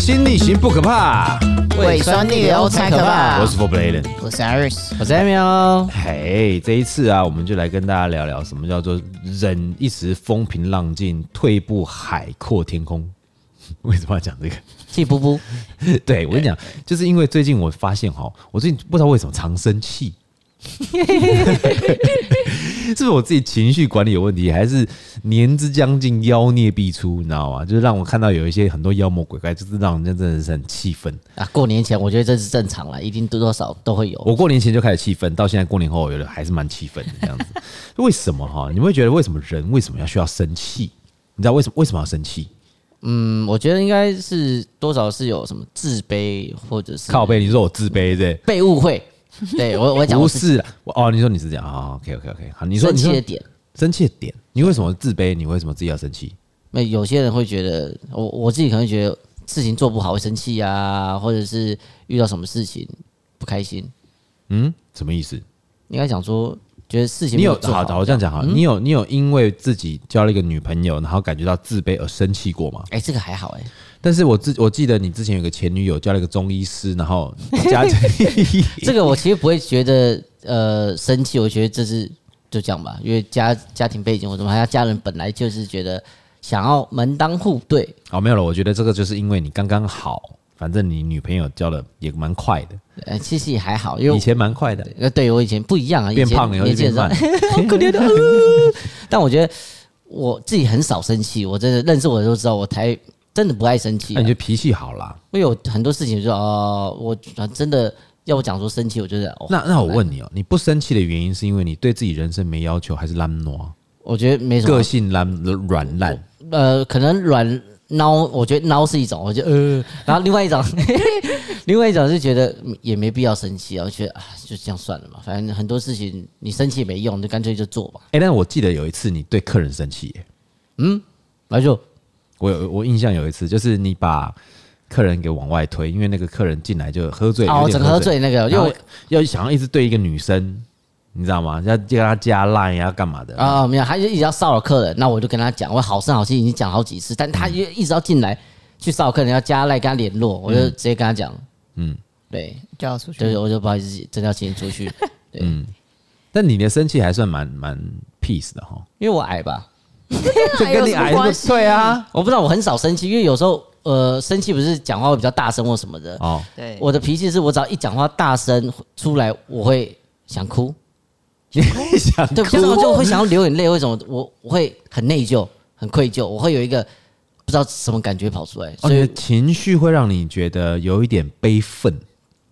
心逆行不可怕，胃酸逆流才可怕。我是 For Bladen，我是 Iris，我是 Emil。嘿，这一次啊，我们就来跟大家聊聊什么叫做忍一时风平浪静，退一步海阔天空。为什么要讲这个？气噗噗。对，我跟你讲，就是因为最近我发现哈，我最近不知道为什么常生气。是不是我自己情绪管理有问题，还是年之将近妖孽必出？你知道吗？就是让我看到有一些很多妖魔鬼怪，就是让人家真的是很气愤啊！过年前我觉得这是正常了，一定多多少少都会有。我过年前就开始气愤，到现在过年后，我觉得还是蛮气愤的这样子。为什么哈？你们会觉得为什么人为什么要需要生气？你知道为什么为什么要生气？嗯，我觉得应该是多少是有什么自卑，或者是靠背。你说我自卑对？被误会。对我，我讲不是我哦。你说你是这样啊？OK OK OK。好，你说生气的点，生气的点，你为什么自卑？你为什么自己要生气？那有些人会觉得，我我自己可能觉得事情做不好会生气啊，或者是遇到什么事情不开心。嗯，什么意思？应该讲说，觉得事情你有好的，我这样讲哈，你有你有因为自己交了一个女朋友，然后感觉到自卑而生气过吗？哎，这个还好哎。但是我自我记得你之前有个前女友交了一个中医师，然后 家这个我其实不会觉得呃生气，我觉得这是就这样吧，因为家家庭背景或什么，还要家人本来就是觉得想要门当户对。哦，没有了，我觉得这个就是因为你刚刚好，反正你女朋友交的也蛮快的。呃，其实也还好，因为以前蛮快的。呃，对我以前不一样啊，变胖了以后变慢，好 可怜的。但我觉得我自己很少生气，我真的认识我的都知道，我才。真的不爱生气，啊，那你就脾气好啦。我有很多事情就哦，我真的要我讲说生气，我觉得哦。那那我问你哦，你不生气的原因是因为你对自己人生没要求，还是懒惰？我觉得没什么。个性懒软烂。呃，可能软孬，我觉得孬是一种，我觉得呃，然后另外一种，另外一种是觉得也没必要生气啊，我觉得啊，就这样算了嘛，反正很多事情你生气没用，就干脆就做吧。哎，但我记得有一次你对客人生气耶，嗯，那就。我有我印象有一次，就是你把客人给往外推，因为那个客人进来就喝醉，哦，整个喝醉那个，又要想要一直对一个女生，你知道吗？要叫他加 line 要干嘛的？啊，没有，他就一直要骚扰客人，那我就跟他讲，我好声好气已经讲好几次，但他就一直要进来去骚扰客人，要加 line 跟他联络，我就直接跟他讲，嗯，对，叫他出去，对我就不好意思，真的要请你出去，对，嗯，但你的生气还算蛮蛮 peace 的哈，因为我矮吧。这跟你矮有对啊，我不知道，我很少生气，因为有时候呃，生气不是讲话会比较大声或什么的哦。对，我的脾气是我只要一讲话大声出来，我会想哭，你 会想哭，对，这样就会想要流眼泪。为什么？我我会很内疚、很愧疚，我会有一个不知道什么感觉跑出来，所以情绪会让你觉得有一点悲愤。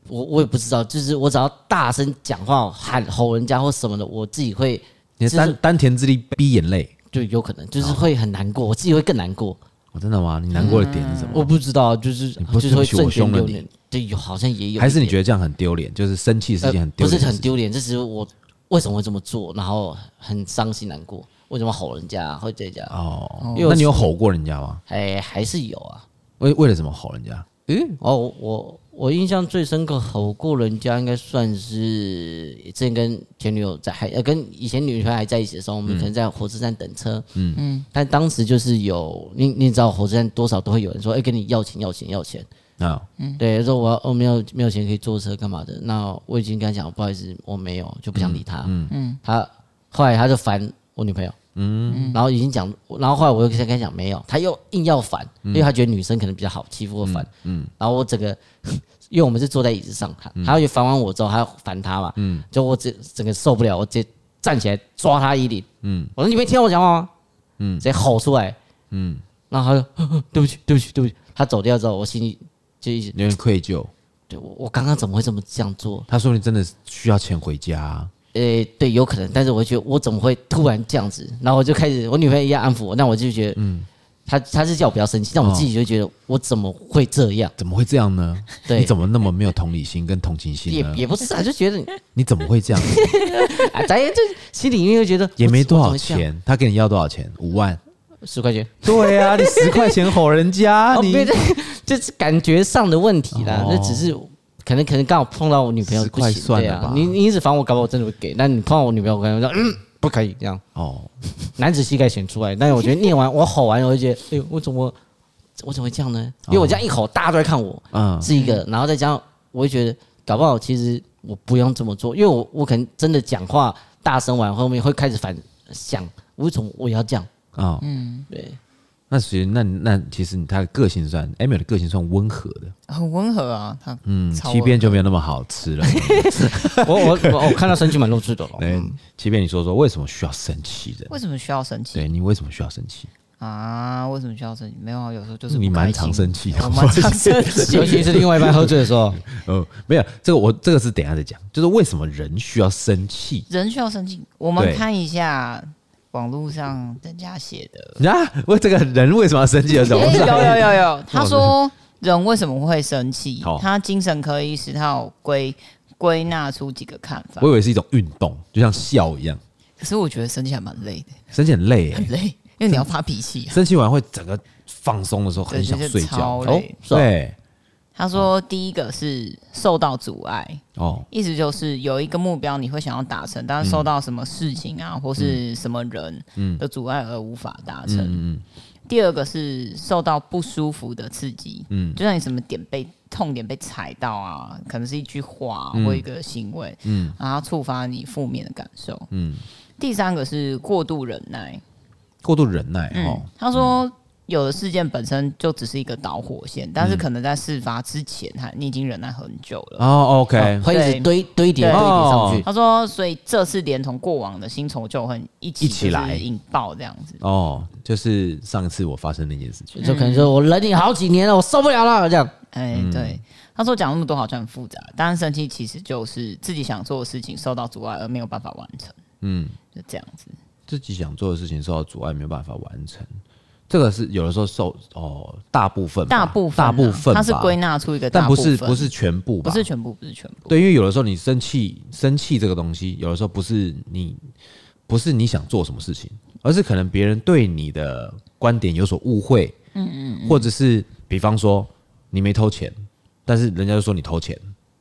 我我也不知道，就是我只要大声讲话喊吼人家或什么的，我自己会你的丹丹田之力逼眼泪。就有可能，就是会很难过，我自己会更难过。我真的吗？你难过的点是什么？我不知道，就是就是会瞬间丢脸。对，有好像也有。还是你觉得这样很丢脸？就是生气是件很丢脸。不是很丢脸，这是我为什么会这么做，然后很伤心难过。为什么吼人家会这样？哦，那你有吼过人家吗？哎，还是有啊。为为了什么吼人家？嗯，哦，我。我印象最深刻，吼过人家应该算是之前跟前女友在还呃跟以前女朋友还在一起的时候，我们可能在火车站等车，嗯。嗯，但当时就是有你你知道火车站多少都会有人说，哎，跟你要钱要钱要钱。啊，嗯，对，说我我没有没有钱可以坐车干嘛的，那我已经跟他讲不好意思，我没有就不想理他，嗯。嗯，他后来他就烦我女朋友。嗯，然后已经讲，然后后来我又跟他讲没有，他又硬要反，因为他觉得女生可能比较好欺负或反。嗯，然后我整个，因为我们是坐在椅子上，他他又烦完我之后，还要烦他嘛。嗯，就我整整个受不了，我直接站起来抓他衣领。嗯，我说你没听我讲话吗？嗯，直接吼出来。嗯，然后他就呵呵 对不起，对不起，对不起。他走掉之后，我心里就一直有点愧疚。对，我我刚刚怎么会这么这样做？他说你真的需要钱回家。诶、欸，对，有可能，但是我觉得我怎么会突然这样子？然后我就开始，我女朋友一样安抚我，那我就觉得，嗯，她她是叫我不要生气，但我自己就觉得我怎么会这样？怎么会这样呢？对，你怎么那么没有同理心跟同情心呢？也也不是啊，就觉得你 怎么会这样？啊，咱就心里面就觉得也没多少钱，他给你要多少钱？五万、十块钱？对啊，你十块钱吼人家，你这这是感觉上的问题啦，那只是。可能可能刚好碰到我女朋友不行，对啊，你你一直烦我，搞不好我真的会给。那你碰到我女朋友，我可能说嗯，不可以这样。哦，男子气概显出来。但是我觉得念完我吼完，我就觉得，哎呦，我怎么我怎么会这样呢？因为我这样一吼，大家都在看我，嗯，是一个，然后再加上，我就觉得搞不好其实我不用这么做，因为我我可能真的讲话大声完后面会开始反想，为什么我要这样啊？嗯，对。那其实，那那其实他的个性算，Emily 的个性算温和的，很温和啊。他嗯，七边就没有那么好吃了。我我我我看到生气蛮露出的了。嗯，七边你说说为什么需要生气的？为什么需要生气？对你为什么需要生气啊？为什么需要生气？没有啊，有时候就是你蛮常生气的，蛮常生气，尤其是另外一半喝醉的时候。嗯，没有这个，我这个是等一下再讲。就是为什么人需要生气？人需要生气，我们看一下。网络上人家写的啊，为这个人为什么要生气的时候？有有有有，他说人为什么会生气？他精神科医师他有归归纳出几个看法。我以为是一种运动，就像笑一样。可是我觉得生气还蛮累的，生气很累，很累，因为你要发脾气。生气完会整个放松的时候很想睡觉，哦，对。他说：“第一个是受到阻碍哦，意思就是有一个目标你会想要达成，但是受到什么事情啊，或是什么人的阻碍而无法达成。第二个是受到不舒服的刺激，嗯，就像你什么点被痛点被踩到啊，可能是一句话或一个行为，嗯，然后触发你负面的感受，嗯。第三个是过度忍耐，过度忍耐哦。他说。”有的事件本身就只是一个导火线，但是可能在事发之前，他你已经忍耐很久了。哦，OK，会一直堆堆叠堆叠上去。他说，所以这次连同过往的新仇旧恨一起一起来引爆这样子。哦，就是上一次我发生那件事情，就可能说我忍你好几年了，我受不了了这样。哎，对，他说讲那么多好像很复杂，但是生气其实就是自己想做的事情受到阻碍而没有办法完成。嗯，就这样子，自己想做的事情受到阻碍没有办法完成。这个是有的时候受哦，大部分大部分大部分，它是归纳出一个大部分，但不是不是全部，不是全部，不是全部。对，因为有的时候你生气，生气这个东西，有的时候不是你不是你想做什么事情，而是可能别人对你的观点有所误会，嗯嗯，或者是比方说你没偷钱，但是人家就说你偷钱，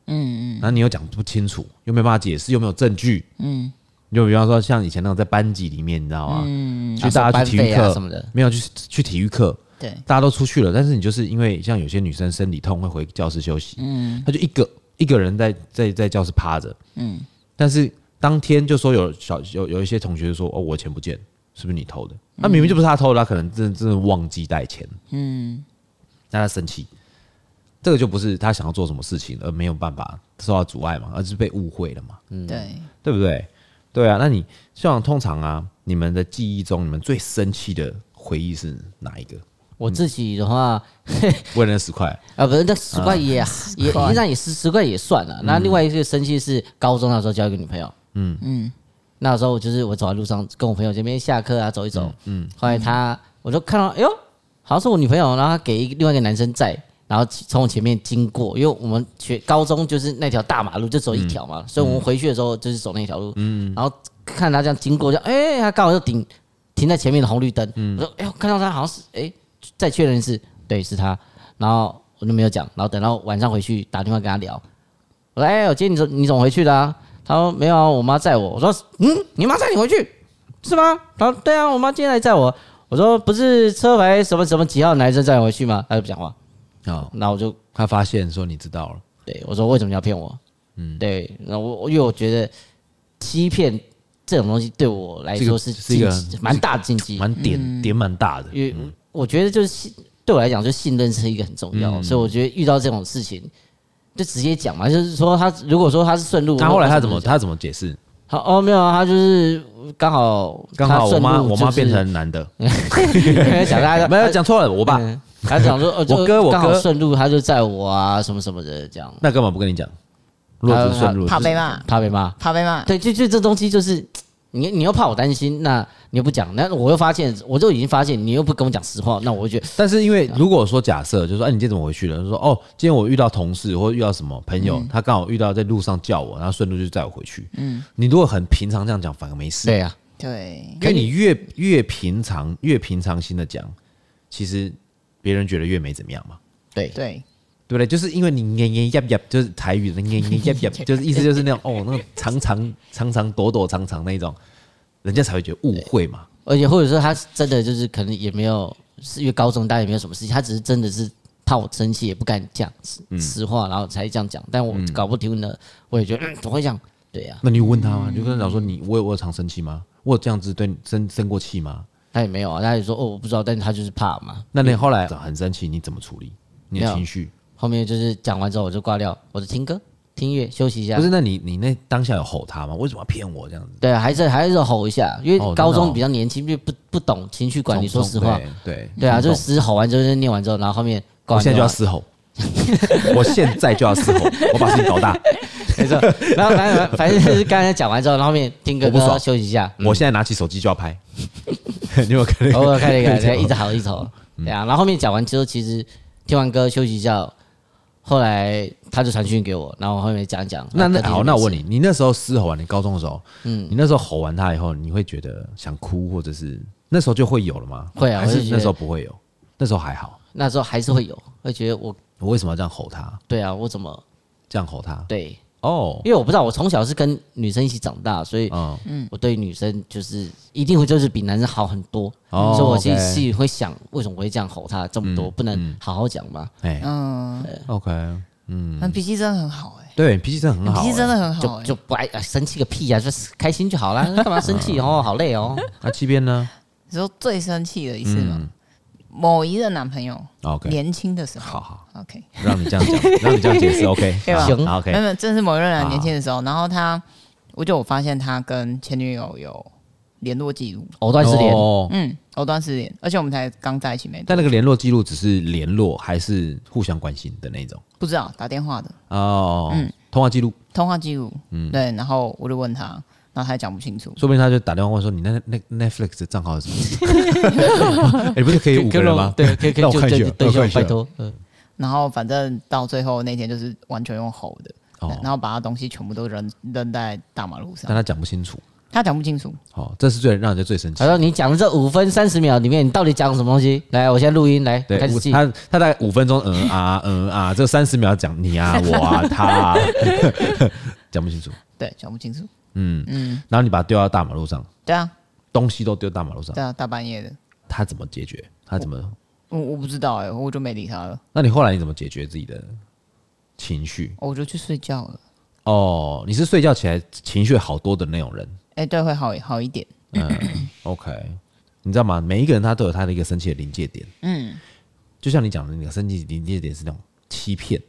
嗯嗯，然后你又讲不清楚，又没办法解释，又没有证据，嗯。就比方说，像以前那种在班级里面，你知道吗？嗯，就大家去体育课什么的，没有去去体育课，对，大家都出去了。但是你就是因为像有些女生生理痛会回教室休息，嗯，她就一个一个人在在在教室趴着，嗯。但是当天就说有小有有一些同学就说：“哦，我钱不见，是不是你偷的？”那明明就不是他偷的，他可能真的真的忘记带钱，嗯。那他生气，这个就不是他想要做什么事情而没有办法受到阻碍嘛，而是被误会了嘛，嗯，对，对不对？对啊，那你像通常啊，你们的记忆中，你们最生气的回忆是哪一个？我自己的话，为了那十块。啊，不是那十块也也实际上也十十块也算了。那另外一个生气是高中那时候交一个女朋友，嗯。嗯，那时候我就是我走在路上跟我朋友这边下课啊走一走，嗯，后来他我就看到，哎呦，好像是我女朋友，然后他给另外一个男生载。然后从我前面经过，因为我们学高中就是那条大马路就走一条嘛，嗯、所以我们回去的时候就是走那条路。嗯，然后看他这样经过，就哎、欸，他刚好就停停在前面的红绿灯。嗯，我说哎呦，看到他好像是哎、欸，再确认一次，对，是他。然后我就没有讲，然后等到晚上回去打电话跟他聊。我说哎、欸，我今天你怎你怎么回去的啊？他说没有啊，我妈载我。我说嗯，你妈载你回去是吗？他说对啊，我妈今天来载我。我说不是车牌什么什么几号男生载我回去吗？他就不讲话。哦，那我就他发现说你知道了，对我说为什么要骗我？嗯，对，那我因为我觉得欺骗这种东西对我来说是是一个蛮大的禁忌，蛮点点蛮大的。因为我觉得就是信对我来讲，就信任是一个很重要，所以我觉得遇到这种事情就直接讲嘛，就是说他如果说他是顺路，那后来他怎么他怎么解释？好哦，没有啊，他就是刚好刚好我妈我妈变成男的，讲他 没有讲错了，我爸。他想说，我哥我哥顺路，他就载我啊，什么什么的这样。那干嘛不跟你讲？若是顺路，怕被骂，怕被骂，怕被骂。对，就就这东西就是，你你又怕我担心，那你又不讲，那我又发现，我就已经发现，你又不跟我讲实话，那我会觉得。但是因为如果说假设，就是说，哎，你今天怎么回去了？就说哦，今天我遇到同事或者遇到什么朋友，他刚好遇到在路上叫我，然后顺路就载我回去。嗯，你如果很平常这样讲，反而没事。对呀，对。因为你越越平常越平常心的讲，其实。别人觉得越没怎么样嘛？对对对不对？就是因为你念念呀呀，就是台语的念念呀呀，就是意思就是那种哦，那种长长长长躲躲藏藏那种，人家才会觉得误会嘛。而且或者说他真的就是可能也没有是因为高中大家也没有什么事情，他只是真的是怕我生气，也不敢讲实话，然后才这样讲。但我搞不听呢，我也觉得、嗯、怎么会这样？对呀、啊。那你有问他吗？嗯、就跟他讲说你，我有我有常生气吗？我有这样子对你生生过气吗？他也没有啊，他也说哦，我不知道，但是他就是怕嘛。那你后来很生气，你怎么处理你的情绪？后面就是讲完之后我就挂掉，我就听歌。听音乐休息一下，不是？那你你那当下有吼他吗？为什么要骗我这样子？对啊，还是还是吼一下，因为高中比较年轻，就不不懂情绪管理。说实话，对对啊，就是嘶吼完之后，就念完之后，然后后面我现在就要嘶吼，我现在就要嘶吼，我把事情搞大，没错。然后反正反正就是刚才讲完之后，然后后面听歌，不爽休息一下。我现在拿起手机就要拍，你有看？偶尔看了一看，一直好一直吼，对啊。然后后面讲完之后，其实听完歌休息一下。后来他就传讯给我，然后我后面讲讲。那那好，那我问你，你那时候嘶吼完，你高中的时候，嗯，你那时候吼完他以后，你会觉得想哭，或者是那时候就会有了吗？会啊，还是那时候不会有？那时候还好，那时候还是会有，会觉得我我为什么要这样吼他？对啊，我怎么这样吼他？对。哦，因为我不知道，我从小是跟女生一起长大，所以嗯，我对女生就是一定会就是比男生好很多，所以我其实心里会想，为什么我会这样吼他这么多，不能好好讲吗？哎，嗯，OK，嗯，脾气真的很好哎，对，脾气真的很好，脾气真的很好，就就不爱生气个屁呀，就开心就好了，干嘛生气？哦？好累哦。那七边呢？你说最生气的一次吗？某一任男朋友，OK，年轻的时候，好好，OK，让你这样讲，让你这样解释，OK？行，OK，没有，这是某一任男年轻的时候，然后他，我就我发现他跟前女友有联络记录，藕断丝连，嗯，藕断丝连，而且我们才刚在一起没多久，但那个联络记录只是联络还是互相关心的那种？不知道，打电话的。哦，嗯，通话记录，通话记录，嗯，对，然后我就问他。然后他也讲不清楚，说不定他就打电话问说：“你那那 Netflix 的账号是什么？” 哎，不是可以五个人吗？对，可以可以，就对对，拜托。然后反正到最后那天就是完全用吼的，然后把他东西全部都扔扔在大马路上。但他讲不清楚，他讲不清楚。好，这是最让人家最生气。他说：“你讲的这五分三十秒里面，你到底讲什么东西？”来，我现在录音来开始记。他他大概五分钟，嗯啊嗯啊，这三十秒讲你啊我啊他啊，讲不清楚。对，讲不清楚。嗯嗯，然后你把它丢到大马路上，对啊，东西都丢大马路上，对啊，大半夜的，他怎么解决？他怎么？我我不知道哎、欸，我就没理他了。那你后来你怎么解决自己的情绪？我就去睡觉了。哦，你是睡觉起来情绪好多的那种人？哎、欸，对，会好好一点。嗯，OK，你知道吗？每一个人他都有他的一个生气的临界点。嗯，就像你讲的那个生气临界点是那种欺骗，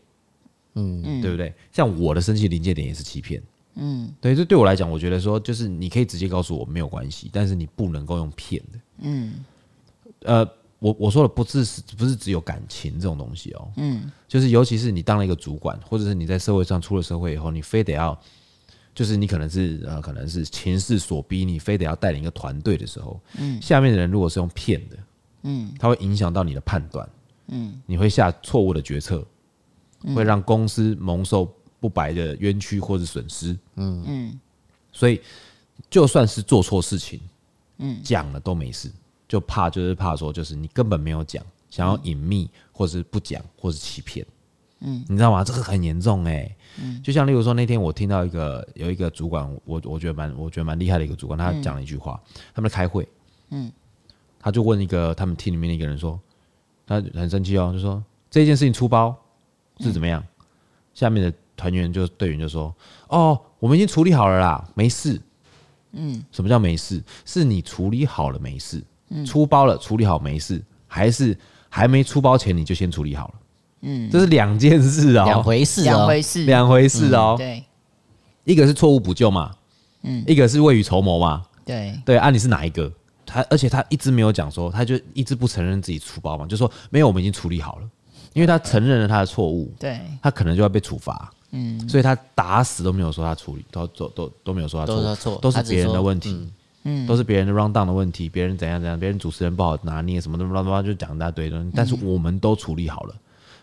嗯，对不对？像我的生气临界点也是欺骗。嗯，对，这对我来讲，我觉得说就是你可以直接告诉我没有关系，但是你不能够用骗的。嗯，呃，我我说的不是不是只有感情这种东西哦。嗯，就是尤其是你当了一个主管，或者是你在社会上出了社会以后，你非得要，就是你可能是呃可能是情势所逼，你非得要带领一个团队的时候，嗯，下面的人如果是用骗的，嗯，它会影响到你的判断，嗯，你会下错误的决策，会让公司蒙受。不白的冤屈或者损失，嗯。嗯，所以就算是做错事情，嗯，讲了都没事，就怕就是怕说就是你根本没有讲，想要隐秘或是不讲或是欺骗，嗯，你知道吗？这个很严重哎，嗯，就像例如说那天我听到一个有一个主管，我我觉得蛮我觉得蛮厉害的一个主管，他讲了一句话，他们在开会，嗯，他就问一个他们厅里面的一个人说，他很生气哦，就说这件事情出包是怎么样，下面的。团员就队员就说：“哦，我们已经处理好了啦，没事。”嗯，什么叫没事？是你处理好了没事，出包了处理好没事，还是还没出包前你就先处理好了？嗯，这是两件事哦，两回事，两回事，两回事哦。对，一个是错误补救嘛，嗯，一个是未雨绸缪嘛。对对，啊，你是哪一个？他而且他一直没有讲说，他就一直不承认自己出包嘛，就说没有，我们已经处理好了，因为他承认了他的错误，对，他可能就要被处罚。嗯，所以他打死都没有说他处理，都都都都没有说他错，都是别人的问题，嗯，都是别人的 run down 的问题，别人怎样怎样，别人主持人不好拿捏什么的，乱七八糟就讲一大堆东西，但是我们都处理好了。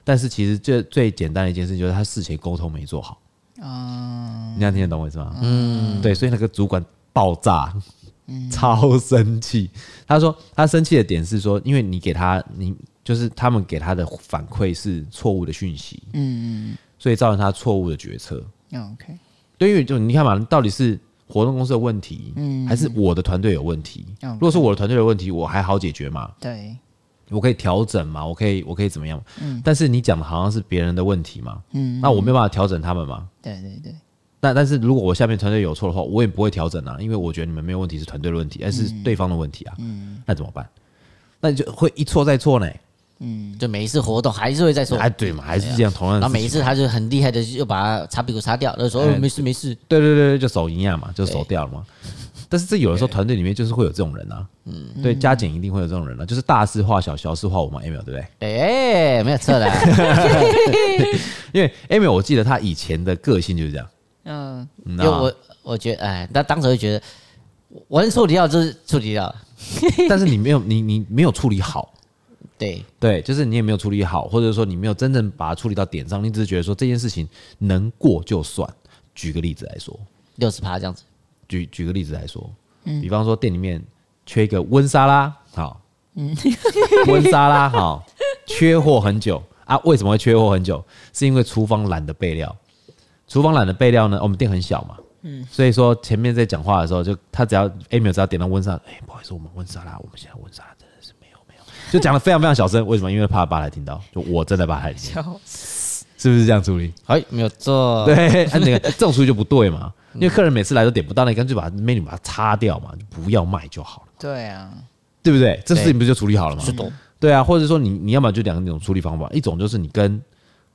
但是其实最最简单的一件事就是他事前沟通没做好，啊，你这样听得懂我意思吗？嗯，对，所以那个主管爆炸，超生气。他说他生气的点是说，因为你给他，你就是他们给他的反馈是错误的讯息，嗯嗯。所以造成他错误的决策。OK，对，因为就你看嘛，到底是活动公司的问题，嗯，还是我的团队有问题？如果是我的团队有问题，我还好解决嘛。对，我可以调整嘛，我可以我可以怎么样？嗯，但是你讲的好像是别人的问题嘛，嗯，那我没有办法调整他们嘛，对对对。但但是如果我下面团队有错的话，我也不会调整啊，因为我觉得你们没有问题是团队的问题，而是对方的问题啊，嗯，那怎么办？那你就会一错再错呢。嗯，就每一次活动还是会再说，哎，对嘛，还是这样，同样。然后每一次他就很厉害的，就把他擦屁股擦掉，就说没事没事。对对对，就手一样嘛，就手掉了嘛。但是这有的时候团队里面就是会有这种人啊，嗯，对，加减一定会有这种人啊，就是大事化小，小事化无嘛，Emil 对不对？哎，没有错的。因为 Emil 我记得他以前的个性就是这样，嗯，因为我我觉得，哎，他当时会觉得，我能处理掉就是处理掉，但是你没有，你你没有处理好。对对，就是你也没有处理好，或者说你没有真正把它处理到点上，你只是觉得说这件事情能过就算。举个例子来说，六十趴这样子。举举个例子来说，嗯，比方说店里面缺一个温沙拉，好，嗯，温沙拉好，缺货很久啊？为什么会缺货很久？是因为厨房懒得备料，厨房懒得备料呢？我们店很小嘛，嗯，所以说前面在讲话的时候，就他只要 Emil 只要点到温沙拉，哎，不好意思，我们温莎拉，我们现在温莎拉。就讲的非常非常小声，为什么？因为怕爸来听到。就我真的吧台听到，是不是这样处理？哎，没有错。对，那个这种处理就不对嘛。因为客人每次来都点不到，那你干脆把 menu 把它擦掉嘛，就不要卖就好了。对啊，对不对？这事情不就处理好了吗？是的。对啊，或者说你你要么就两种处理方法，一种就是你跟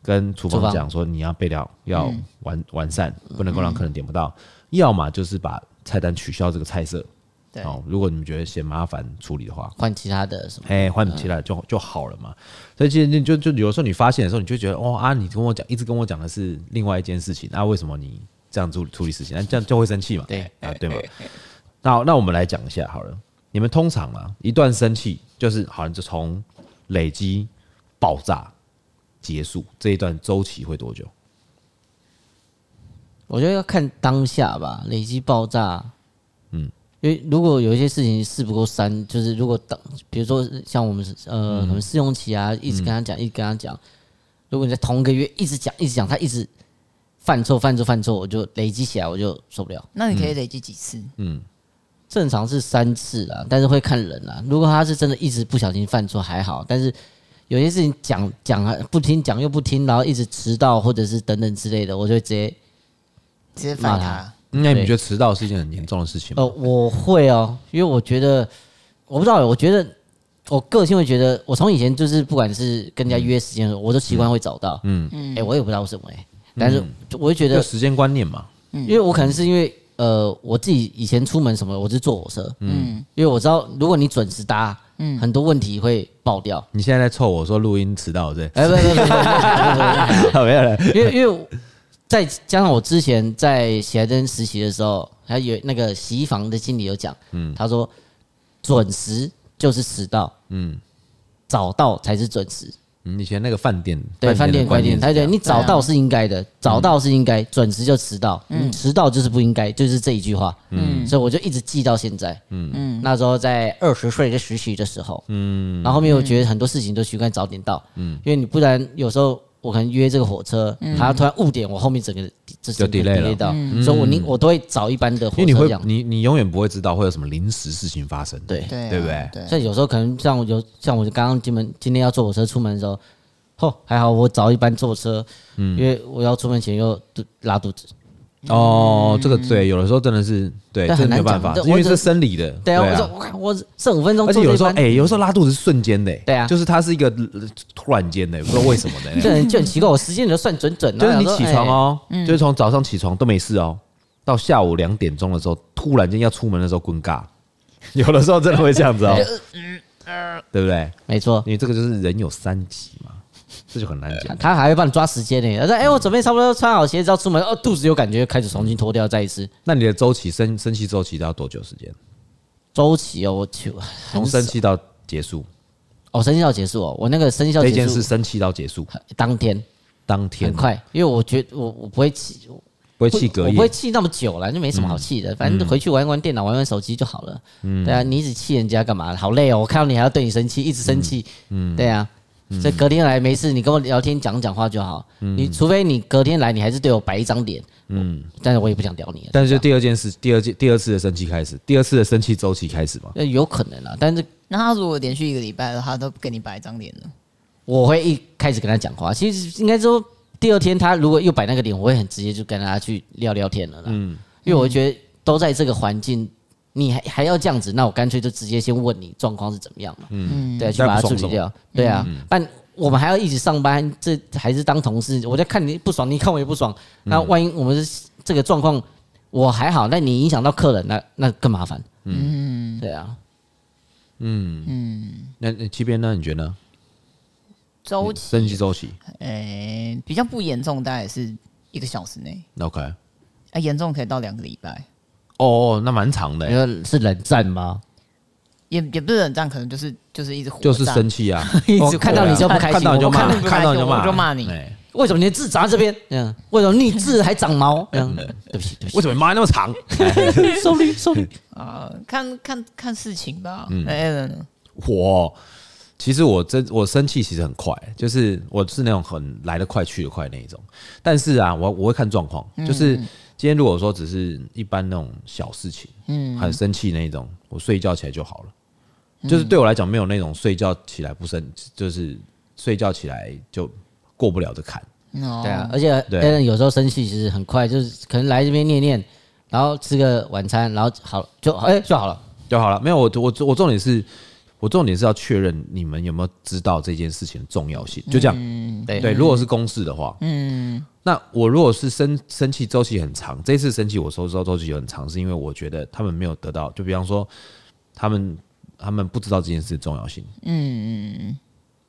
跟厨房讲说你要备料要完完善，不能够让客人点不到；要么就是把菜单取消这个菜色。对哦，如果你们觉得嫌麻烦处理的话，换其他的什么？哎，换其他的就就好了嘛。所以其实你就就有时候你发现的时候，你就觉得哦啊，你跟我讲，一直跟我讲的是另外一件事情，那、啊、为什么你这样处处理事情？那这样 就会生气嘛？对啊，对吗？那那我们来讲一下好了。你们通常啊，一段生气就是好像就从累积爆炸结束这一段周期会多久？我觉得要看当下吧，累积爆炸，嗯。因为如果有一些事情事不过三，就是如果当比如说像我们呃，可能试用期啊，一直跟他讲，一直跟他讲，如果你在同一个月一直讲，一直讲，他一直犯错、犯错、犯错，我就累积起来，我就受不了。那你可以累积几次？嗯，正常是三次啊，但是会看人啊。如果他是真的一直不小心犯错还好，但是有些事情讲讲不听，讲又不听，然后一直迟到或者是等等之类的，我就会直接直接骂他。那你觉得迟到是一件很严重的事情吗？呃，我会哦，因为我觉得，我不知道，我觉得我个性会觉得，我从以前就是不管是跟人家约时间的时候，我都习惯会早到。嗯嗯，哎，我也不知道为什么哎，但是我会觉得时间观念嘛，因为我可能是因为呃，我自己以前出门什么，我是坐火车，嗯，因为我知道如果你准时搭，嗯，很多问题会爆掉。你现在在凑我说录音迟到对？哎，不不不不不，没有了，因为因为。再加上我之前在喜来登实习的时候，还有那个洗衣房的经理有讲，嗯，他说准时就是迟到，嗯，早到才是准时。嗯，以前那个饭店，对饭店关店，对对，你早到是应该的，早到是应该，准时就迟到，嗯，迟到就是不应该，就是这一句话，嗯，所以我就一直记到现在，嗯。嗯，那时候在二十岁在实习的时候，嗯，然后后面我觉得很多事情都习惯早点到，嗯，因为你不然有时候。我可能约这个火车，他突然误点，我后面整个就 delay 到，所以我宁我都会找一班的火车。因为你会，你你永远不会知道会有什么临时事情发生，对。对不对？所以有时候可能像我有像我刚刚进门今天要坐火车出门的时候，哦还好我早一班坐车，因为我要出门前又拉肚子。哦，这个对，有的时候真的是对，这没有办法，因为是生理的。对啊，我说我我剩五分钟，而且有时候哎，有时候拉肚子是瞬间的，对啊，就是它是一个突然间的，不知道为什么的，就 很就很奇怪，我时间都算准准的，就是你起床哦，就是从早上起床都没事哦，到下午两点钟的时候，突然间要出门的时候滚尬，有的时候真的会这样子哦，对不对？没错，因为这个就是人有三急嘛。这就很难讲，他还会帮你抓时间呢。他说：“哎，我准备差不多穿好鞋子要出门，哦，肚子有感觉，开始重新脱掉再一次。”那你的周期生生气周期都要多久时间？周期哦，我去，从生气到结束。哦，生气到结束哦，我那个生气到结束，那件事生气到结束当天，当天很快，因为我觉得我我不会气，不会气隔夜，我不会气那么久了，就没什么好气的，反正回去玩玩电脑，玩玩手机就好了。嗯，对啊，你一直气人家干嘛？好累哦，我看到你还要对你生气，一直生气。嗯，对啊。所以隔天来没事，你跟我聊天讲讲话就好。你除非你隔天来，你还是对我摆一张脸，嗯，但是我也不想屌你。但是就第二件事，第二件第二次的生气开始，第二次的生气周期开始嘛？那有可能啊，但是那他如果连续一个礼拜他都给你摆一张脸了？我会一开始跟他讲话，其实应该说第二天他如果又摆那个脸，我会很直接就跟他去聊聊天了啦。嗯，因为我觉得都在这个环境，你还还要这样子，那我干脆就直接先问你状况是怎么样嘛。嗯，对，去把它处理掉。对啊，但我们还要一起上班，这还是当同事。我在看你不爽，你看我也不爽。那万一我们是这个状况，我还好，那你影响到客人，那那更麻烦。嗯，对啊。嗯嗯，那那这边呢？你觉得呢？周期，升级周期，诶、欸，比较不严重，大概是一个小时内。OK，啊，严重可以到两个礼拜。哦，那蛮长的。你是冷战吗？也也不是冷战，可能就是就是一直火，就是生气啊！我看到你就不开心，看到你就骂，看到你就骂，我就骂你。为什么你的字长在这边？嗯，为什么你字还长毛？嗯，对不起，对不起。为什么你妈那么长？Sorry，Sorry。啊，看看看事情吧。嗯，哎，我。其实我真我生气其实很快，就是我是那种很来得快去得快那一种。但是啊，我我会看状况，就是今天如果说只是一般那种小事情，嗯，很生气那一种，我睡一觉起来就好了。就是对我来讲，没有那种睡觉起来不生，就是睡觉起来就过不了的坎。对啊，而且对有时候生气其实很快，就是可能来这边念念，然后吃个晚餐，然后好就哎就好了就好了。没有我我我重点是。我重点是要确认你们有没有知道这件事情的重要性，就这样。嗯、对。对，如果是公事的话，嗯，那我如果是生生气周期很长，这次生气我收收周期很长，是因为我觉得他们没有得到，就比方说他们他们不知道这件事的重要性，嗯嗯嗯，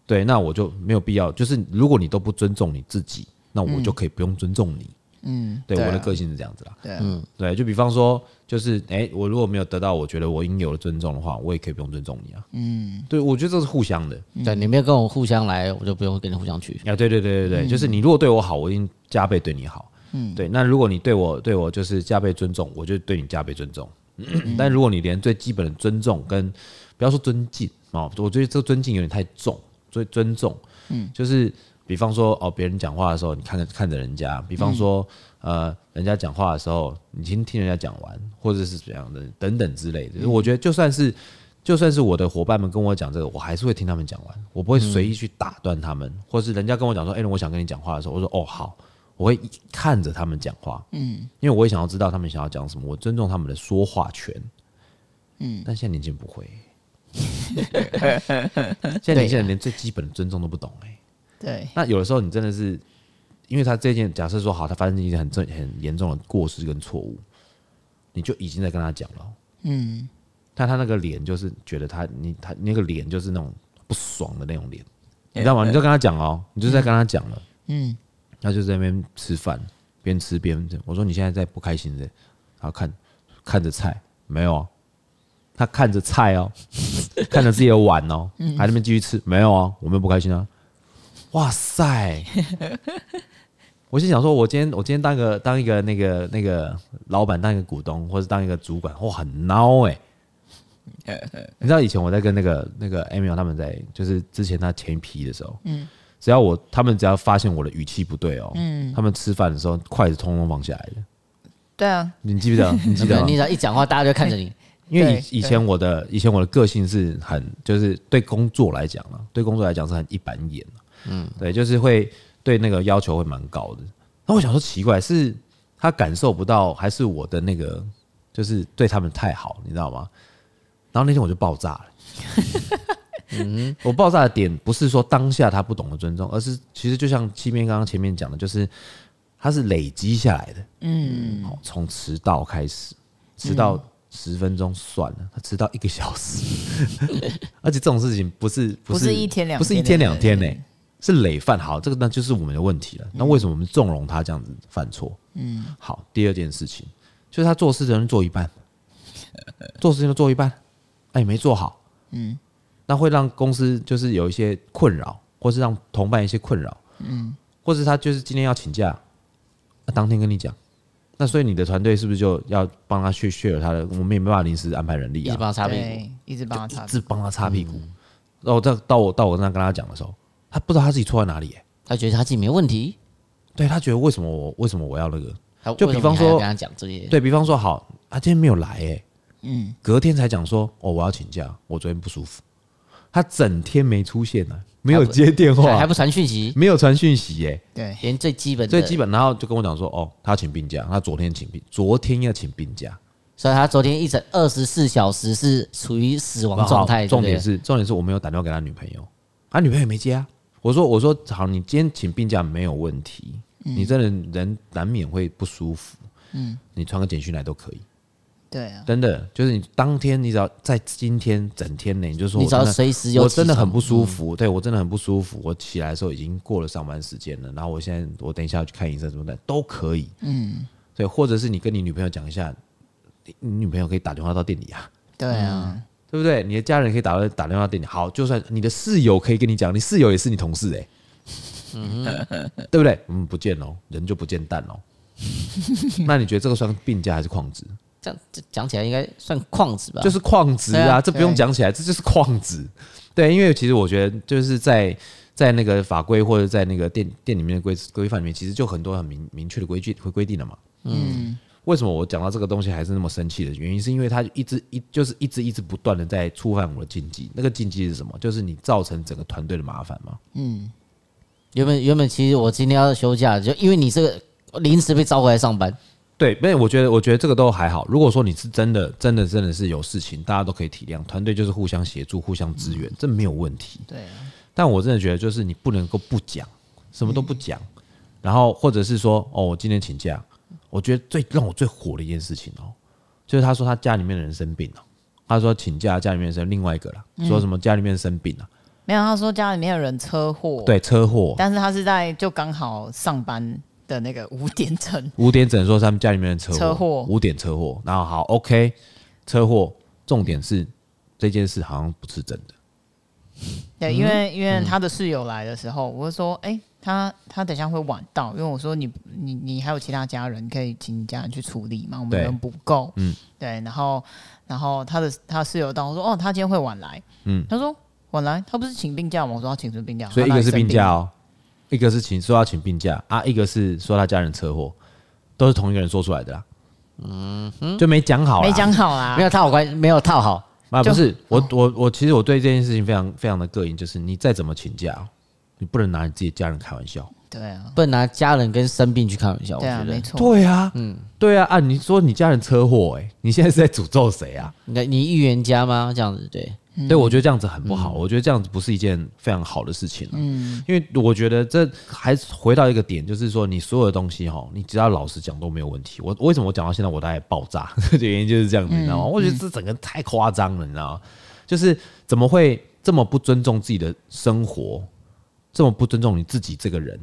对，那我就没有必要，就是如果你都不尊重你自己，那我就可以不用尊重你。嗯，对，我的个性是这样子啦。对，嗯，对，就比方说，就是，哎，我如果没有得到我觉得我应有的尊重的话，我也可以不用尊重你啊。嗯，对，我觉得这是互相的。对，你没有跟我互相来，我就不用跟你互相去。啊，对对对对对，就是你如果对我好，我一定加倍对你好。嗯，对，那如果你对我对我就是加倍尊重，我就对你加倍尊重。但如果你连最基本的尊重跟不要说尊敬哦，我觉得这尊敬有点太重，所以尊重，嗯，就是。比方说哦，别人讲话的时候，你看着看着人家。比方说，呃，人家讲话的时候，你先听人家讲完，或者是怎样的等等之类的。我觉得就算是就算是我的伙伴们跟我讲这个，我还是会听他们讲完，我不会随意去打断他们，或者是人家跟我讲说，哎，我想跟你讲话。的时候，我说哦好，我会看着他们讲话，嗯，因为我也想要知道他们想要讲什么，我尊重他们的说话权，嗯，但现在年轻人不会，现在年轻人连最基本的尊重都不懂哎。对，那有的时候你真的是，因为他这件假设说好，他发生一件很正很严重的过失跟错误，你就已经在跟他讲了，嗯，但他那个脸就是觉得他你他那个脸就是那种不爽的那种脸，你知道吗？你就跟他讲哦，你就在跟他讲了，嗯，他就在那边吃饭，边吃边我说你现在在不开心的，然后看看着菜没有啊，他看着菜哦，看着自己的碗哦，还在那边继续吃没有啊，我们不开心啊。哇塞！我心想说，我今天我今天当一个当一个那个那个老板，当一个股东，或者当一个主管，哇，很孬哎！你知道以前我在跟那个那个 Emil 他们在，就是之前他前一批的时候，嗯，只要我他们只要发现我的语气不对哦，嗯，他们吃饭的时候筷子通通放下来的。对啊，你记不记得？你记得？你只要一讲话，大家就看着你。因为以以前我的以前我的个性是很就是对工作来讲啊，对工作来讲是很一板一眼。嗯，对，就是会对那个要求会蛮高的。那我想说奇怪，是他感受不到，还是我的那个就是对他们太好，你知道吗？然后那天我就爆炸了。嗯，我爆炸的点不是说当下他不懂得尊重，而是其实就像七边刚刚前面讲的，就是他是累积下来的。嗯，从迟到开始，迟到十分钟算了，他迟到一个小时，而且这种事情不是不是，不是一天两不是一天两天呢、欸。是累犯，好，这个那就是我们的问题了。那为什么我们纵容他这样子犯错？嗯，好，第二件事情就是他做事的人做一半，做事情都做一半，哎，没做好，嗯，那会让公司就是有一些困扰，或是让同伴一些困扰，嗯，或是他就是今天要请假，那当天跟你讲，那所以你的团队是不是就要帮他去 share 他的？我们也没办法临时安排人力啊，一直帮他擦屁股，一直帮他擦，一直帮他擦屁股。然后到到我到我那跟他讲的时候。他不知道他自己错在哪里，欸，他觉得他自己没问题，对他觉得为什么我为什么我要那个？就比方说跟他讲这些，对，比方说好，他今天没有来，哎，嗯，隔天才讲说，哦，我要请假，我昨天不舒服，他整天没出现呢，没有接电话，还不传讯息，没有传讯息，哎，对，连最基本最基本，然后就跟我讲说，哦，他请病假，他昨天请病，昨天要请病假，所以他昨天一整二十四小时是处于死亡状态。重点是，重点是我没有打电话给他女朋友，他女朋友没接啊。我说，我说好，你今天请病假没有问题。你真的人难免会不舒服，嗯，你传个简讯来都可以，对啊，真的就是你当天你只要在今天整天内，你就说，你只要随时有，我真的很不舒服，对我真的很不舒服，我起来的时候已经过了上班时间了，然后我现在我等一下要去看医生什么的都可以，嗯，对，或者是你跟你女朋友讲一下，你女朋友可以打电话到店里啊，对啊，对不对？你的家人可以打打电话给你，好，就算你的室友可以跟你讲，你室友也是你同事哎。嗯，对不对？嗯，不见了，人就不见蛋了。那你觉得这个算病假还是旷职？这样讲起来应该算旷职吧？就是旷职啊，啊这不用讲起来，这就是旷职。对，因为其实我觉得就是在在那个法规或者在那个店店里面的规规范里面，其实就很多很明明确的规矩会规定了嘛。嗯，为什么我讲到这个东西还是那么生气的原因，是因为他一直一就是一直一直不断的在触犯我的禁忌。那个禁忌是什么？就是你造成整个团队的麻烦嘛。嗯。原本原本其实我今天要休假，就因为你这个临时被召回来上班。对，没有我觉得我觉得这个都还好。如果说你是真的真的真的是有事情，大家都可以体谅，团队就是互相协助、互相支援，这没有问题。对。啊但我真的觉得，就是你不能够不讲，什么都不讲，然后或者是说，哦，我今天请假。我觉得最让我最火的一件事情哦，就是他说他家里面的人生病了，他说请假，家里面生另外一个了，说什么家里面生病了。没有，他说家里面有人车祸，对，车祸，但是他是在就刚好上班的那个五点整，五点整说他们家里面的车祸，车祸，五点车祸，然后好，OK，车祸，重点是这件事好像不是真的，对，因为因为他的室友来的时候，我就说，哎，他他等下会晚到，因为我说你你你还有其他家人可以请你家人去处理嘛，我们人不够，嗯，对，然后然后他的他室友到，我说哦，他今天会晚来，嗯，他说。晚来，他不是请病假吗？我说他请什么病假？所以一个是病假哦，一个是请说要请病假啊，一个是说他家人车祸，都是同一个人说出来的啦。嗯，就没讲好，没讲好啊，没有套好关，没有套好啊。不是我我我，其实我对这件事情非常非常的膈应，就是你再怎么请假，你不能拿你自己家人开玩笑。对啊，不能拿家人跟生病去开玩笑。对啊，没错。对啊，嗯，对啊，啊，你说你家人车祸，哎，你现在是在诅咒谁啊？你你预言家吗？这样子对。对，我觉得这样子很不好。我觉得这样子不是一件非常好的事情。嗯，因为我觉得这还回到一个点，就是说你所有的东西哈，你只要老实讲都没有问题。我为什么我讲到现在我大概爆炸？这原因就是这样子，你知道吗？我觉得这整个太夸张了，你知道吗？就是怎么会这么不尊重自己的生活，这么不尊重你自己这个人，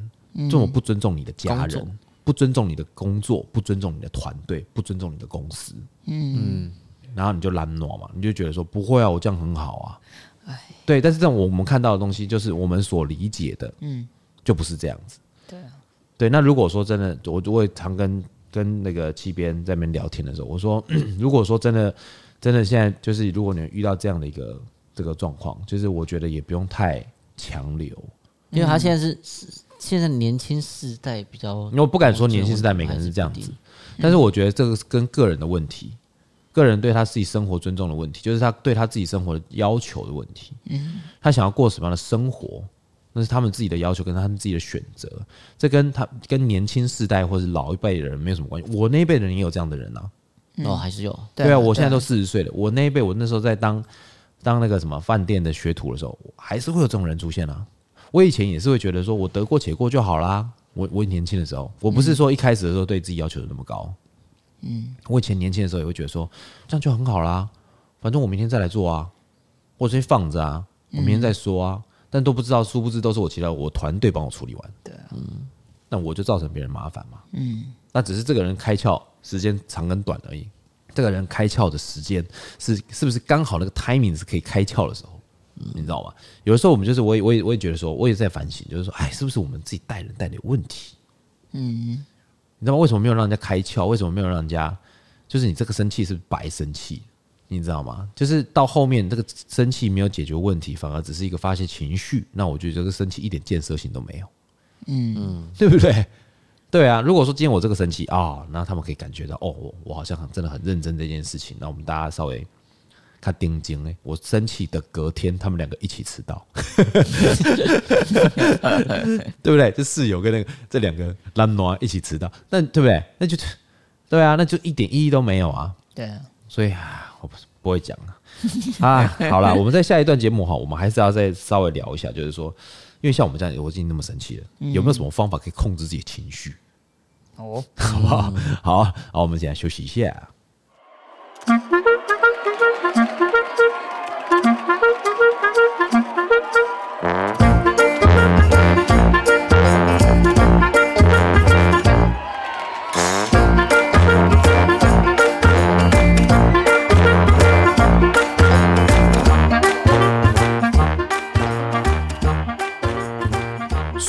这么不尊重你的家人，不尊重你的工作，不尊重你的团队，不尊重你的公司。嗯。然后你就懒惰嘛，你就觉得说不会啊，我这样很好啊，唉，对。但是这种我们看到的东西，就是我们所理解的，嗯，就不是这样子。对啊，对。那如果说真的，我就会常跟跟那个七边在那边聊天的时候，我说，如果说真的真的现在就是如果你遇到这样的一个这个状况，就是我觉得也不用太强留，因为他现在是现在年轻世代比较，我不敢说年轻世代每个人是这样子，但是我觉得这个是跟个人的问题。个人对他自己生活尊重的问题，就是他对他自己生活的要求的问题。嗯，他想要过什么样的生活，那是他们自己的要求，跟他们自己的选择。这跟他跟年轻世代或者老一辈的人没有什么关系。我那一辈的人也有这样的人啊。哦，还是有。对啊，我现在都四十岁了。我那一辈，我那时候在当当那个什么饭店的学徒的时候，还是会有这种人出现啊。我以前也是会觉得说，我得过且过就好啦。我我年轻的时候，我不是说一开始的时候对自己要求的那么高。嗯，我以前年轻的时候也会觉得说，这样就很好啦，反正我明天再来做啊，我先放着啊，我明天再说啊，但都不知道，殊不知都是我其他我团队帮我处理完，对啊，嗯，那我就造成别人麻烦嘛，嗯，那只是这个人开窍时间长跟短而已，这个人开窍的时间是是不是刚好那个 timing 是可以开窍的时候，你知道吗？有的时候我们就是我也我也我也觉得说，我也在反省，就是说，哎，是不是我们自己带人带的有问题？嗯。你知道吗？为什么没有让人家开窍？为什么没有让人家？就是你这个生气是白生气，你知道吗？就是到后面这个生气没有解决问题，反而只是一个发泄情绪。那我觉得这个生气一点建设性都没有，嗯嗯，对不对？对啊，如果说今天我这个生气啊，那他们可以感觉到哦，我我好像很真的很认真这件事情。那我们大家稍微看定睛哎，我生气的隔天，他们两个一起迟到，对不对？这室友跟那个这两个懒惰一起迟到，那对不对？那就对啊，那就一点意义都没有啊。对啊，所以啊，我不不会讲啊。啊，好了，我们在下一段节目哈，我们还是要再稍微聊一下，就是说。因为像我们这样，我已经那么生气了，有没有什么方法可以控制自己的情绪？哦，好不好？好，好，我们现在休息一下。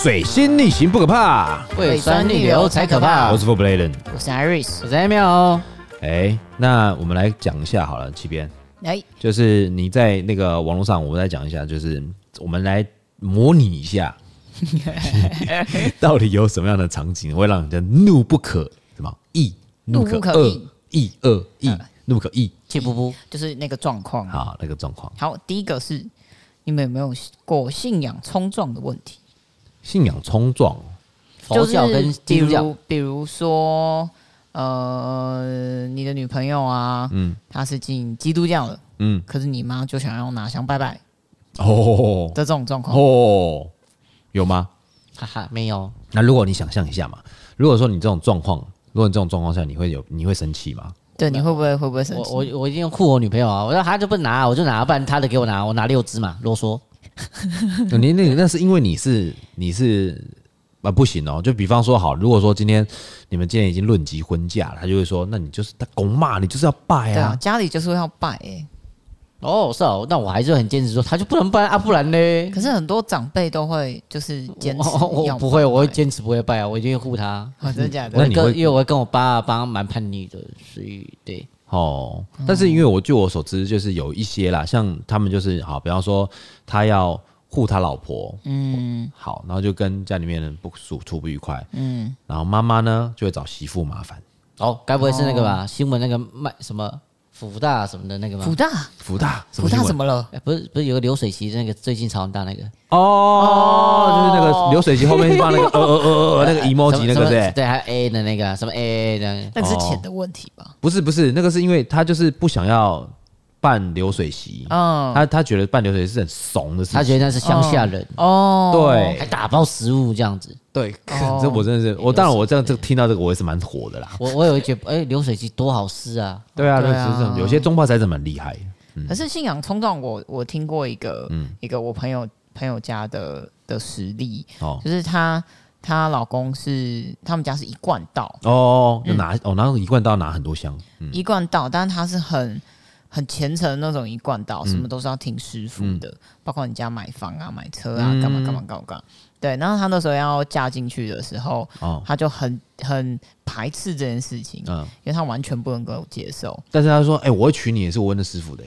水星逆行不可怕，胃酸逆流才可怕。我是 For Bladen，我是 Iris，我是 Emil。哎，那我们来讲一下好了，七边，哎，就是你在那个网络上，我们来讲一下，就是我们来模拟一下，到底有什么样的场景会让人家怒不可什么？抑，怒不可遏，抑恶抑，怒不可抑，气噗噗，就是那个状况。好，那个状况。好，第一个是你们有没有过信仰冲撞的问题？信仰冲撞，佛教跟基督教，比如，比如说，呃，你的女朋友啊，嗯，她是进基督教的，嗯，可是你妈就想要拿香拜拜，哦的这种状况，哦，有吗？哈哈，没有。那如果你想象一下嘛，如果说你这种状况，如果你这种状况下，你会有你会生气吗？对，你会不会会不会生气？我我我一定护我女朋友啊！我说她就不拿，我就拿，不然她的给我拿，我拿六支嘛，啰嗦。你那那是因为你是你是啊不行哦，就比方说好，如果说今天你们今天已经论及婚嫁了，他就会说，那你就是他公骂你就是要拜啊，啊，家里就是要拜哎、欸，哦是哦，那我还是很坚持说，他就不能拜啊，不然呢？可是很多长辈都会就是坚持我，我不会，我会坚持不会拜啊，我一定会护他，真的假的？我跟因为我会跟我爸爸蛮叛逆的，所以对。哦，但是因为我据我所知，就是有一些啦，像他们就是好，比方说他要护他老婆，嗯，好，然后就跟家里面人不处处不愉快，嗯，然后妈妈呢就会找媳妇麻烦。哦，该不会是那个吧？新闻那个卖什么？福大什么的那个吗？福大，福大，福大怎么了？不是不是有个流水席那个最近超大那个。哦，就是那个流水席后面放那个 呃呃呃呃那个 emoji 那个对，对，还有 A 的那个什么 A A 的，那个。是钱的问题吧？不是不是，那个是因为他就是不想要办流水席，嗯，他他觉得办流水席是很怂的事情，他觉得那是乡下人。哦，对，还打包食物这样子。对，这我真的是我，当然我这样这听到这个我也是蛮火的啦。我我有一觉得，哎，流水席多好吃啊！对啊，对啊，有些中炮才是蛮厉害。可是信仰冲撞，我我听过一个，一个我朋友朋友家的的实例，哦，就是她她老公是他们家是一贯道。哦，拿哦拿一贯道拿很多香，一贯道，但是他是很很虔诚的那种一贯道，什么都是要听师傅的，包括你家买房啊、买车啊、干嘛干嘛干嘛。对，然后他那时候要嫁进去的时候，哦、他就很很排斥这件事情，嗯，因为他完全不能够接受。但是他说：“哎、欸，我会娶你也是我问的师傅的。”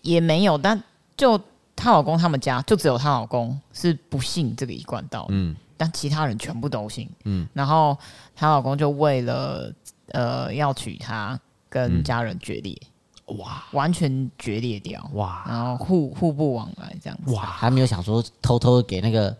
也没有，但就她老公他们家就只有她老公是不信这个一贯道，嗯，但其他人全部都信，嗯。然后她老公就为了呃要娶她，跟家人决裂，哇、嗯，完全决裂掉，哇，然后互互不往来这样子，哇，还没有想说偷偷给那个。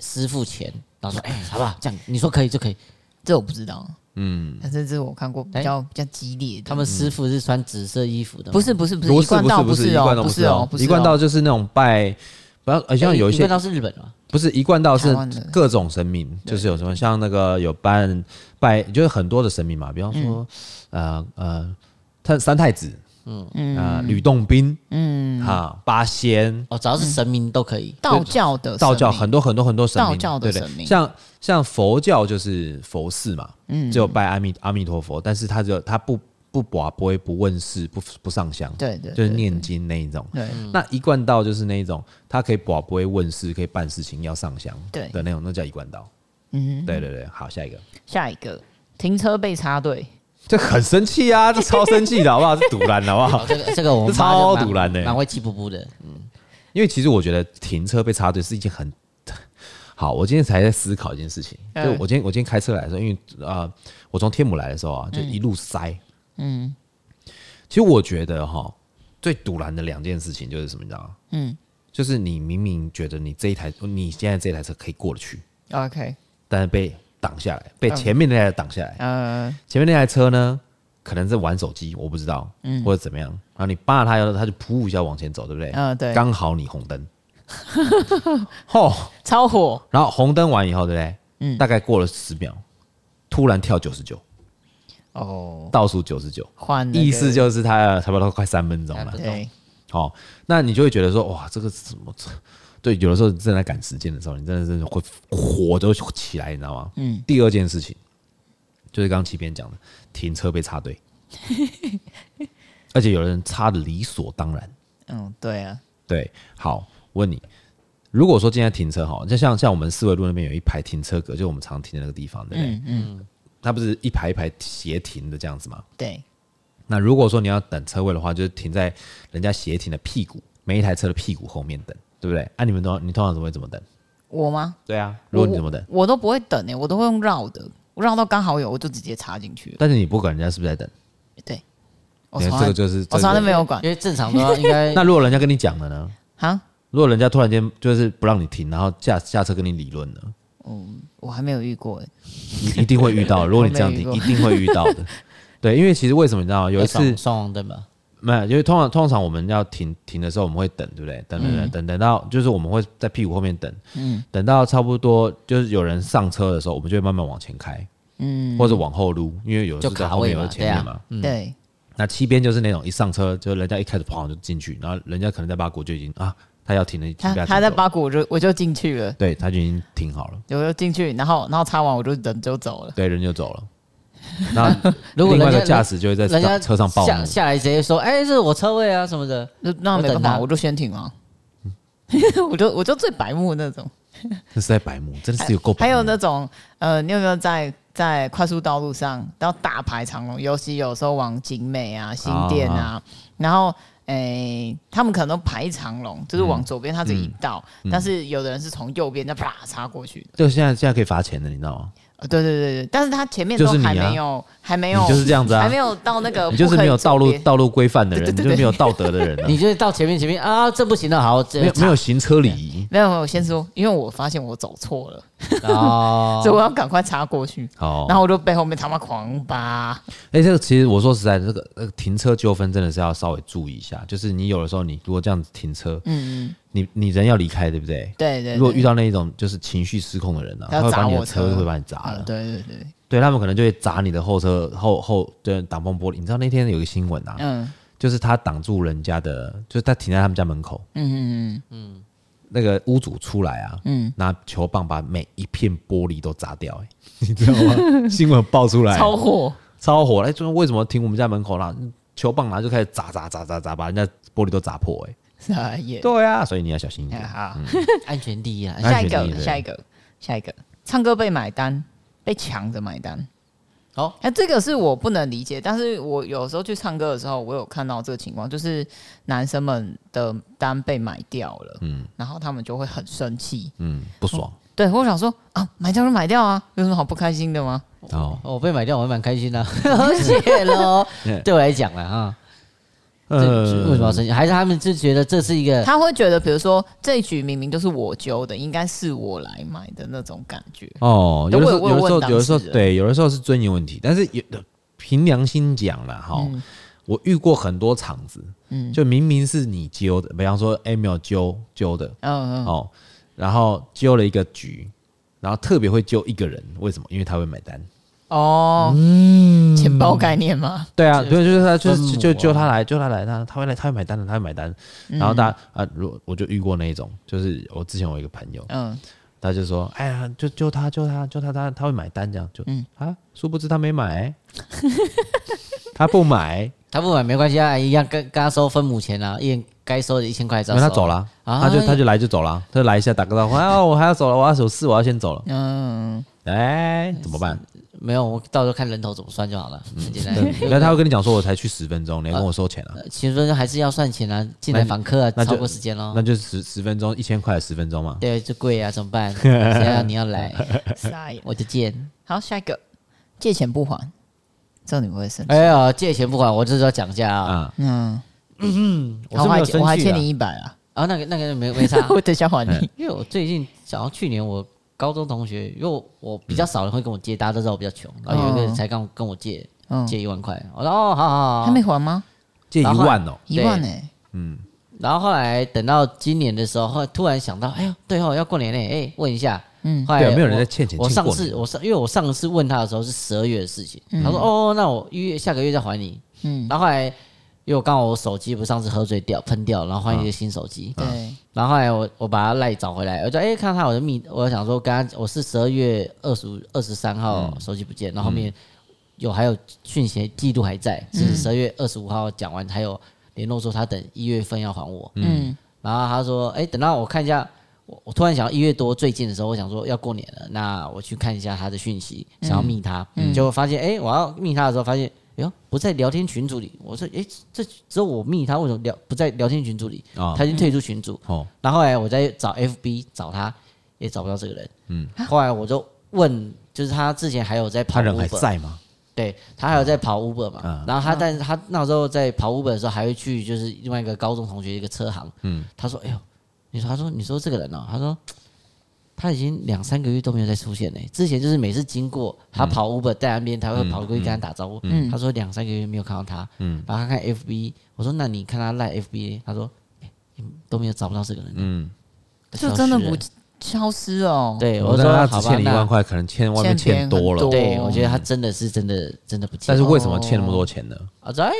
师傅钱，然后说：“哎、欸，好不好？这样你说可以就可以。”这我不知道，嗯，但是这我看过比较、欸、比较激烈的。他们师傅是穿紫色衣服的，不是不是不是一贯道，不是哦，不是哦，一贯道就是那种拜，不要好像有一些一贯道是日本的，不是一贯道是各种神明，就是有什么像那个有拜拜，就是很多的神明嘛，比方说、嗯、呃呃，他三太子。嗯。嗯啊，吕洞宾，嗯。哈，八仙。哦，只要是神明都可以。道教的道教很多很多很多神明，道教的神明，像像佛教就是佛寺嘛，嗯，只有拜阿弥阿弥陀佛，但是他就他不不拔不会不问事不不上香，对对，就是念经那一种。对，那一贯道就是那一种，他可以拔不会问事，可以办事情要上香，对。的那种，那叫一贯道。嗯，对对对，好，下一个，下一个，停车被插队。这很生气啊！这超生气的好不好？是堵拦好不好？这个这个我们超堵拦的，蛮会气噗噗的。嗯，因为其实我觉得停车被插队是一件很 好，我今天才在思考一件事情，就我今天我今天开车来的时候，因为啊、呃，我从天母来的时候啊，就一路塞。嗯，其实我觉得哈，最堵拦的两件事情就是什么，你知道吗？嗯，就是你明明觉得你这一台你现在这台车可以过得去，OK，但是被挡下来，被前面那台挡下来。嗯，前面那台车呢，可能在玩手机，我不知道，嗯，或者怎么样。然后你扒它，它就噗一下往前走，对不对？嗯，对。刚好你红灯。嚯，超火！然后红灯完以后，对不对？嗯，大概过了十秒，突然跳九十九，哦，倒数九十九，意思就是他差不多快三分钟了。对，好，那你就会觉得说，哇，这个是什么？对，有的时候正在赶时间的时候，你真的是会火都起来，你知道吗？嗯。第二件事情就是刚刚七边讲的，停车被插队，而且有人插的理所当然。嗯，对啊，对，好。问你，如果说今天停车哈，就像像我们四维路那边有一排停车格，就我们常停的那个地方，对不对？嗯嗯，它不是一排一排斜停的这样子吗？对。那如果说你要等车位的话，就是停在人家斜停的屁股，每一台车的屁股后面等，对不对？啊，你们都你通常怎么会怎么等？我吗？对啊，如果你怎么等？我，我都不会等诶、欸，我都会用绕的，我绕到刚好有，我就直接插进去。但是你不管人家是不是在等？对。我这个就是我从来没有管，因为正常的话应该。那如果人家跟你讲了呢？哈？如果人家突然间就是不让你停，然后下下车跟你理论呢？嗯，我还没有遇过，你一定会遇到。如果你这样停，一定会遇到的。对，因为其实为什么你知道？有一次双黄灯吧？没有，因为通常通常我们要停停的时候，我们会等，对不对？等等等等等到，就是我们会在屁股后面等，嗯，等到差不多就是有人上车的时候，我们就会慢慢往前开，嗯，或者往后撸，因为有的是在后面，有的前面嘛，对。那七边就是那种一上车就人家一开始跑就进去，然后人家可能在八股就已经啊。他要停了，他他在八股，我就我就进去了。对，他就已经停好了。我就进去，然后然后擦完我就人就走了。对，人就走了。那 如果另外一个驾驶就会在人家车上报下下来直接说：“哎，这是我车位啊什么的。”那那没办法，我就先停了。我就我就最白目那种。这是在白目，真的是有够白目。还有那种呃，你有没有在在快速道路上到大排长龙？尤其有时候往景美啊、新店啊，然后。哎、欸，他们可能都排长龙，就是往左边，它只一道，嗯嗯、但是有的人是从右边再啪插过去。就现在现在可以罚钱的，你知道吗？对对对对，但是他前面都还没有，啊、还没有，就是这样子啊，还没有到那个，你就是没有道路道路规范的人，对对对对，你就是没有道德的人，啊，你就是到前面前面啊，这不行的，好，没有没有行车礼仪，没有没有，先说，因为我发现我走错了，哦，所以我要赶快插过去，哦，然后我就被后面他妈狂扒。哎，欸，这个其实我说实在的，这个呃停车纠纷真的是要稍微注意一下，就是你有的时候你如果这样子停车，嗯嗯。你你人要离开，对不对？对对。如果遇到那种就是情绪失控的人呢，他会把你的车会把你砸了。对对对。对他们可能就会砸你的后车后后的挡风玻璃。你知道那天有个新闻啊，嗯，就是他挡住人家的，就是他停在他们家门口，嗯嗯嗯嗯，那个屋主出来啊，嗯，拿球棒把每一片玻璃都砸掉，哎，你知道吗？新闻爆出来，超火，超火！哎，就是为什么停我们家门口啦？球棒拿就开始砸砸砸砸砸，把人家玻璃都砸破，哎。对啊，所以你要小心一点。好，安全第一啊！下一个，下一个，下一个，唱歌被买单，被抢着买单。哦，那这个是我不能理解，但是我有时候去唱歌的时候，我有看到这个情况，就是男生们的单被买掉了，嗯，然后他们就会很生气，嗯，不爽。对，我想说啊，买掉就买掉啊，有什么好不开心的吗？哦，我被买掉，我还蛮开心的，谢喽。对我来讲了哈。呃，为什么要生气？还是他们就觉得这是一个？他会觉得，比如说这一局明明就是我揪的，应该是我来买的那种感觉。哦，有的时候，有的时候，有的时候，对，有的时候是尊严问题。但是有的凭良心讲了哈，嗯、我遇过很多场子，嗯，就明明是你揪的，比方说 Emil 揪揪的，嗯嗯，哦，然后揪了一个局，然后特别会揪一个人，为什么？因为他会买单。哦，嗯，钱包概念吗？对啊，对，就是他，就是就就他来，就他来，他他会来，他会买单的，他会买单。然后大家啊，如我就遇过那一种，就是我之前我一个朋友，嗯，他就说，哎呀，就就他就他就他他他会买单这样，就嗯。啊，殊不知他没买，他不买，他不买没关系啊，一样跟跟他收分母钱啊，一人该收的一千块，因为他走了，他就他就来就走了，他就来一下打个招呼，啊，我还要走了，我要有事，我要先走了，嗯，哎，怎么办？没有，我到时候看人头怎么算就好了，很简单。那他会跟你讲说，我才去十分钟，你要跟我收钱啊？十分钟还是要算钱啊，进来访客啊，超过时间喽。那就十十分钟，一千块十分钟嘛。对，就贵啊，怎么办？谁要你要来，我就借。好，下一个，借钱不还，这你不会生气？哎呀，借钱不还，我就是要讲价啊。嗯嗯，我还我还欠你一百啊。啊，那个那个没没差，我等下还你。因为我最近想到去年我。高中同学，因为我比较少人会跟我借，大家都知道我比较穷，然后有一个人才刚跟我借借一万块，我说哦，好好好，还没还吗？借一万哦，一万呢？嗯，然后后来等到今年的时候，后来突然想到，哎呀，对哦，要过年嘞，哎，问一下，嗯，后来没有人在欠钱。我上次我上，因为我上次问他的时候是十二月的事情，他说哦，那我一月下个月再还你，嗯，然后后来。因为我刚好我手机不是上次喝醉掉喷掉，然后换一个新手机。对。然后后来我我把他赖找回来，我就哎看到他我的密，我想说刚刚我是十二月二十五二十三号手机不见，然后后面有还有讯息记录还在，是十二月二十五号讲完，还有联络说他等一月份要还我。嗯。然后他说哎等到我看一下，我我突然想到一月多最近的时候，我想说要过年了，那我去看一下他的讯息，想要密他，结果发现哎我要密他的时候发现。哟，不在聊天群组里。我说，诶，这只有我密他，为什么聊不在聊天群组里？哦、他已经退出群组。哦，然后后来我再找 FB 找他，也找不到这个人。嗯，后来我就问，就是他之前还有在跑 Uber，他人还在吗？对，他还有在跑 Uber 嘛。嗯、然后他，但是他那时候在跑 Uber 的时候，还会去就是另外一个高中同学一个车行。嗯，他说，哎呦，你说，他说，你说这个人哦，他说。他已经两三个月都没有再出现嘞。之前就是每次经过他跑 Uber 在那边，他会跑过去跟他打招呼。他说两三个月没有看到他，然后他看 FB，我说那你看他赖 FB，他说都没有找不到这个人。嗯，就真的不消失哦。对，我说他只欠你一万块，可能欠外面欠多了。对，我觉得他真的是真的真的不欠。但是为什么欠那么多钱呢？啊，在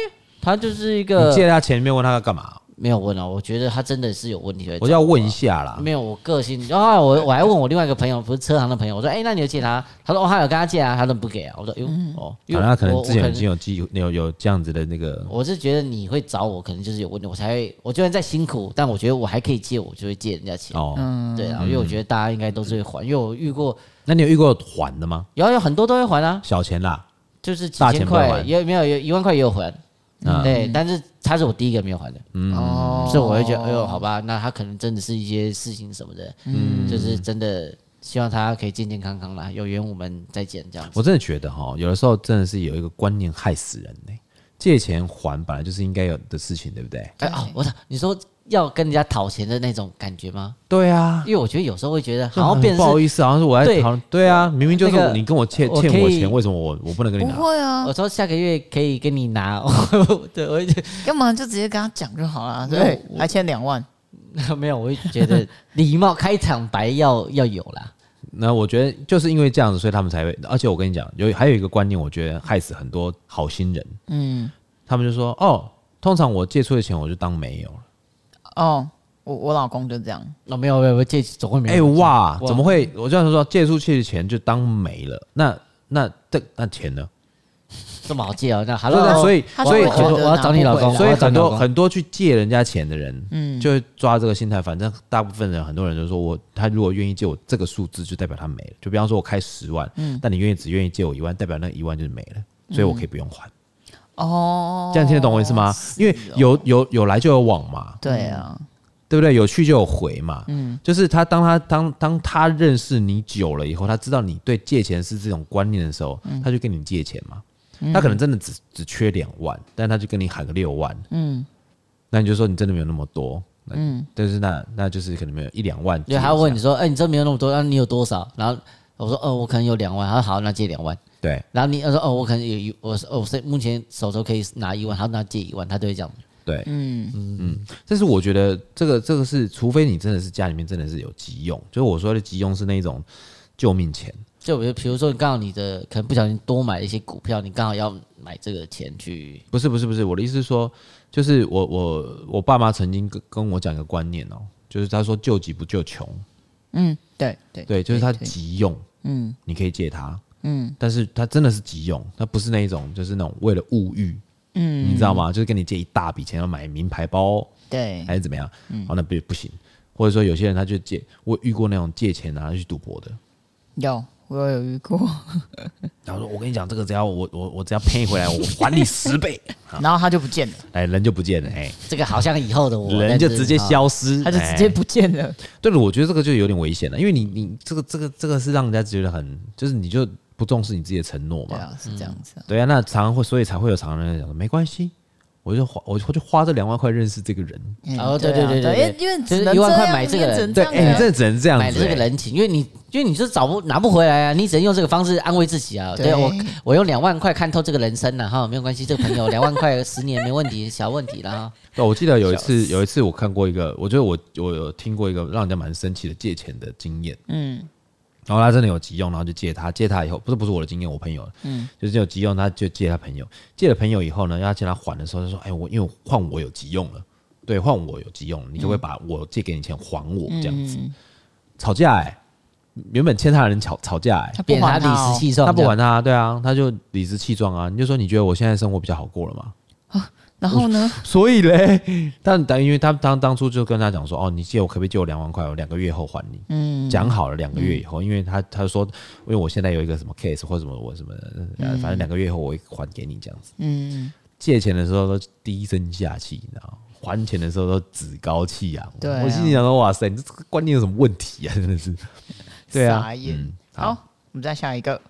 他就是一个你借他钱，没有问他要干嘛？没有问啊，我觉得他真的是有问题。我就要问一下啦。没有，我个性。然后我我还问我另外一个朋友，不是车行的朋友，我说：“哎，那你有借他？”他说：“哦，他有跟他借啊，他都不给啊。”我说：“哟哦，因为他可能之前已经有记有有这样子的那个。”我是觉得你会找我，可能就是有问题，我才会。我就算再辛苦，但我觉得我还可以借，我就会借人家钱。哦，对啊，因为我觉得大家应该都是会还，因为我遇过。那你有遇过还的吗？有有很多都会还啊，小钱啦，就是几千块，也没有有一万块也有还。对，但是他是我第一个没有还的，嗯，所以我会觉得，哎呦，好吧，那他可能真的是一些事情什么的，嗯，就是真的希望他可以健健康康啦，有缘我们再见这样子。我真的觉得哈，有的时候真的是有一个观念害死人呢，借钱还本来就是应该有的事情，对不对？哎哦，我操，你说。要跟人家讨钱的那种感觉吗？对啊，因为我觉得有时候会觉得好像变成不好意思，好像是我在讨。对啊，明明就是你跟我欠欠我钱，为什么我我不能跟你拿？不会啊，我说下个月可以跟你拿。对，我要么就直接跟他讲就好了。对，还欠两万。没有，我会觉得 礼貌开场白要要有啦。那我觉得就是因为这样子，所以他们才会。而且我跟你讲，有还有一个观念，我觉得害死很多好心人。嗯，他们就说哦，通常我借出的钱，我就当没有了。哦。我我老公就这样，那没有没有借总会没有。哎哇，怎么会？我这样说，借出去的钱就当没了。那那这那钱呢？这么好借啊？那好了，所以所以我要找你老公。所以很多很多去借人家钱的人，嗯，就会抓这个心态。反正大部分人，很多人就说我他如果愿意借我这个数字，就代表他没了。就比方说我开十万，嗯，但你愿意只愿意借我一万，代表那一万就是没了，所以我可以不用还。哦，这样听得懂我意思吗？因为有有有来就有往嘛。对啊。对不对？有去就有回嘛。嗯，就是他当他当当他认识你久了以后，他知道你对借钱是这种观念的时候，嗯、他就跟你借钱嘛。嗯、他可能真的只只缺两万，但他就跟你喊个六万。嗯，那你就说你真的没有那么多。嗯，但是那那就是可能没有一两万。对，他会问你说：“哎，你真没有那么多？那你有多少？”然后我说：“哦，我可能有两万。”他说：“好，那借两万。”对。然后你他说：“哦，我可能有一，我哦，我目前手头可以拿一万。”他说：“那借一万。”他都会这样。对，嗯嗯嗯，但是我觉得这个这个是，除非你真的是家里面真的是有急用，就是我说的急用是那种救命钱，就比如比如说你刚好你的可能不小心多买了一些股票，你刚好要买这个钱去，不是不是不是，我的意思是说，就是我我我爸妈曾经跟跟我讲一个观念哦，就是他说救急不救穷，嗯，对对对，就是他急用，嗯，你可以借他，嗯，但是他真的是急用，他不是那一种就是那种为了物欲。嗯，你知道吗？就是跟你借一大笔钱要买名牌包，对，还是怎么样？嗯，哦，那不不行。或者说有些人他就借，我遇过那种借钱然后去赌博的，有，我有遇过。然后说：“我跟你讲，这个只要我我我只要赔回来，我还你十倍。”然后他就不见了，哎，人就不见了，哎，这个好像以后的我，人就直接消失，他就直接不见了。对了，我觉得这个就有点危险了，因为你你这个这个这个是让人家觉得很，就是你就不重视你自己的承诺嘛。对啊，是这样子。对啊，那常常会，所以才会有常常人讲说，没关系。我就花，我就花这两万块认识这个人。哦，对对对对，因为就是一万块买这个人，对，哎，你真的只能这样买这个人情，因为你因为你就找不拿不回来啊，你只能用这个方式安慰自己啊。对我，我用两万块看透这个人生了哈，没有关系，这个朋友 两万块十年没问题，小问题了哈。对，我记得有一次，有一次我看过一个，我觉得我我有听过一个让人家蛮生气的借钱的经验。嗯。然后他真的有急用，然后就借他，借他以后不是不是我的经验，我朋友，嗯，就是有急用，他就借他朋友，借了朋友以后呢，要借他还的时候，他说，哎，我因为换我有急用了，对，换我有急用，你就会把我借给你钱还我这样子，嗯、吵架哎、欸，原本欠他的人吵吵架哎、欸，他不还他理直气壮，他不还他，对啊，他就理直气壮啊，你就说你觉得我现在生活比较好过了吗？然后呢？所以嘞，但但因为他当当初就跟他讲说，哦，你借我可不可以借我两万块？我两个月后还你。嗯，讲好了两个月以后，因为他他说，因为我现在有一个什么 case 或什么我什么，反正两个月后我会还给你这样子。嗯，借钱的时候都低声下气，你知道吗？还钱的时候都趾高气扬。对，我心里想说，哇塞，你这个观念有什么问题啊？真的是。对啊。嗯好，我们再下一个，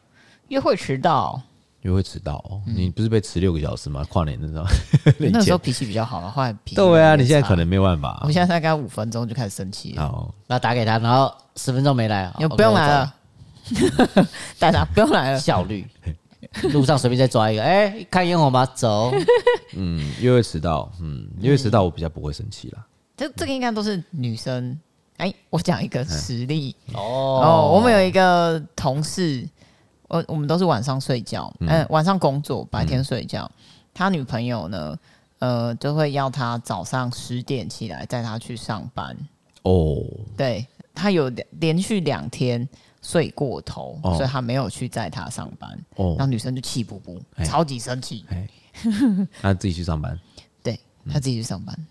约会迟到。约会迟到，哦，你不是被迟六个小时吗？跨年的时候，那时候脾气比较好了，后来脾气对啊，你现在可能没办法。我现在大概五分钟就开始生气了。好，那打给他，然后十分钟没来，又不用来了。带他 不用来了，效率。路上随便再抓一个，哎，看烟火吗？走。嗯，约会迟到，嗯，约会迟到我比较不会生气啦。这这个应该都是女生。哎，我讲一个实例哦，我们有一个同事。我我们都是晚上睡觉，嗯、呃，晚上工作，白天睡觉。嗯、他女朋友呢，呃，就会要他早上十点起来带他去上班。哦，对，他有连连续两天睡过头，哦、所以他没有去载他上班。哦，然后女生就气不不，欸、超级生气。他自己去上班。对，他自己去上班。嗯、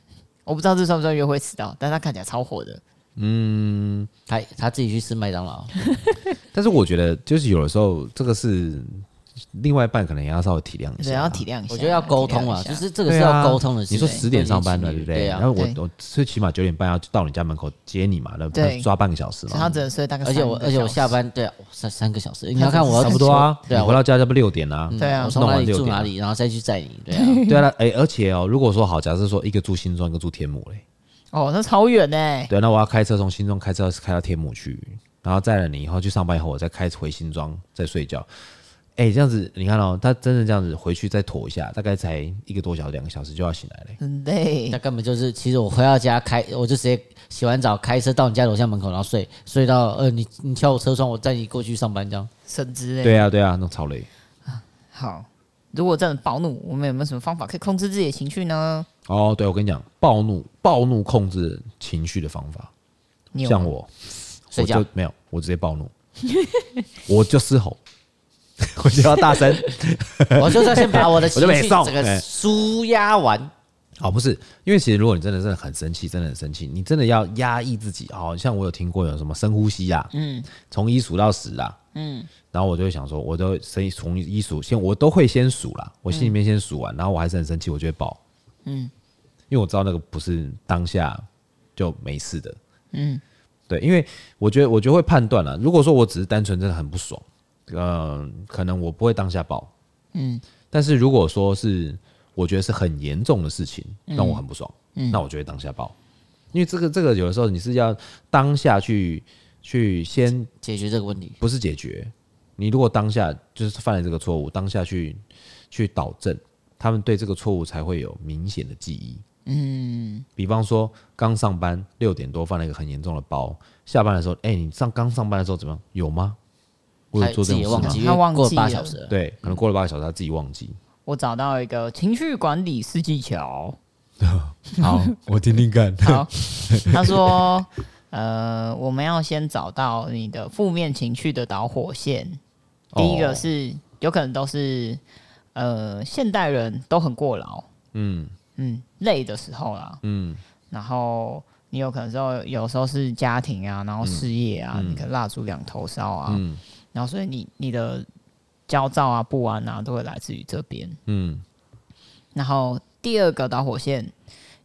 我不知道这算不算约会迟到，但是他看起来超火的。嗯，他他自己去吃麦当劳，但是我觉得就是有的时候这个是另外一半可能也要稍微体谅一下，要体谅一下，我觉得要沟通啊，就是这个是要沟通的事。你说十点上班的对不对？然后我我最起码九点半要到你家门口接你嘛，那抓半个小时嘛。他只能睡大概，而且我而且我下班对三三个小时，你要看我差不多啊，对啊，回到家差不多六点啊，对啊，我从哪里住哪里，然后再去载你，对啊，对啊，哎，而且哦，如果说好，假设说一个住新庄，一个住天母嘞。哦，那超远呢。对，那我要开车从新庄开车开到天母去，然后载了你以后去上班以后，我再开回新庄再睡觉。哎，这样子你看哦，他真的这样子回去再拖一下，大概才一个多小时、两个小时就要醒来了。很累。那根本就是，其实我回到家开，我就直接洗完澡开车到你家楼下门口，然后睡睡到呃，你你敲我车窗，我载你过去上班这样。甚至累。对啊，对啊，那超累。好，如果真的暴怒，我们有没有什么方法可以控制自己的情绪呢？哦，对，我跟你讲，暴怒，暴怒控制情绪的方法，像我，我就没有，我直接暴怒，我就嘶吼，我就要大声，我就要先把我的情绪这个舒压完。哦，不是，因为其实如果你真的真的很生气，真的很生气，你真的要压抑自己。哦，像我有听过有什么深呼吸啊，嗯，从一数到十啊，嗯，然后我就会想说，我都从从一数先，我都会先数啦，我心里面先数完，然后我还是很生气，我就会爆。嗯，因为我知道那个不是当下就没事的。嗯，对，因为我觉得我觉得会判断了。如果说我只是单纯真的很不爽，呃，可能我不会当下爆。嗯，但是如果说是我觉得是很严重的事情让我很不爽，嗯，那我就会当下爆。因为这个这个有的时候你是要当下去去先解决这个问题，不是解决。你如果当下就是犯了这个错误，当下去去导正。他们对这个错误才会有明显的记忆。嗯，比方说刚上班六点多犯了一个很严重的包，下班的时候，哎，你上刚上班的时候怎么样？有吗？我有做这种事吗？他忘记过了八小时。对，可能过了八个小时，他自己忘记。我找到一个情绪管理四技巧。好，我听听看。好，他说，呃，我们要先找到你的负面情绪的导火线。第一个是有可能都是。呃，现代人都很过劳，嗯。嗯，累的时候啦，嗯，然后你有可能说有时候是家庭啊，然后事业啊，嗯、你可能蜡烛两头烧啊，嗯，然后所以你你的焦躁啊、不安啊，都会来自于这边。嗯，然后第二个导火线，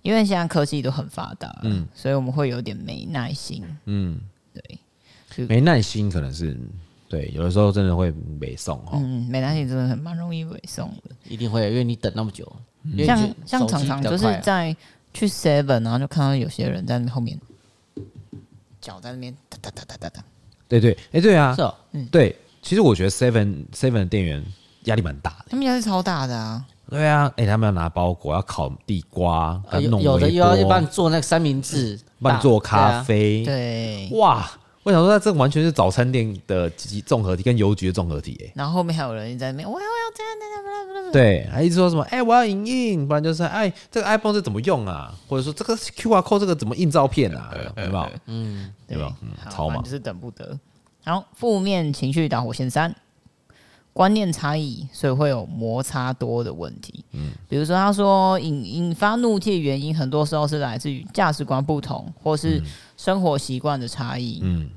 因为现在科技都很发达，嗯，所以我们会有点没耐心。嗯，对，没耐心可能是对，有的时候真的会尾送哈。嗯，没耐心真的很蛮容易尾送的，一定会，因为你等那么久。像像常常就是在去 Seven，然后就看到有些人在那后面，脚在那边哒哒哒哒哒哒。对对，哎对啊，是哦，嗯，对，其实我觉得 Seven Seven 的店员压力蛮大的，他们压力超大的啊。对啊，哎，他们要拿包裹，要烤地瓜，有有的又要帮你做那个三明治，帮你做咖啡，对，哇。我想说，那这完全是早餐店的综合体跟邮局的综合体哎。然后后面还有人在那边，我要我要这样这样。对，还一直说什么，哎，我要影印，不然就是哎，这个 iPhone 是怎么用啊？或者说这个 QR code 这个怎么印照片啊？有没有？嗯，对吧？嗯，超忙，就是等不得。然后负面情绪导火线三，观念差异，所以会有摩擦多的问题。嗯，比如说他说引引发怒气的原因，很多时候是来自于价值观不同，或是生活习惯的差异。嗯。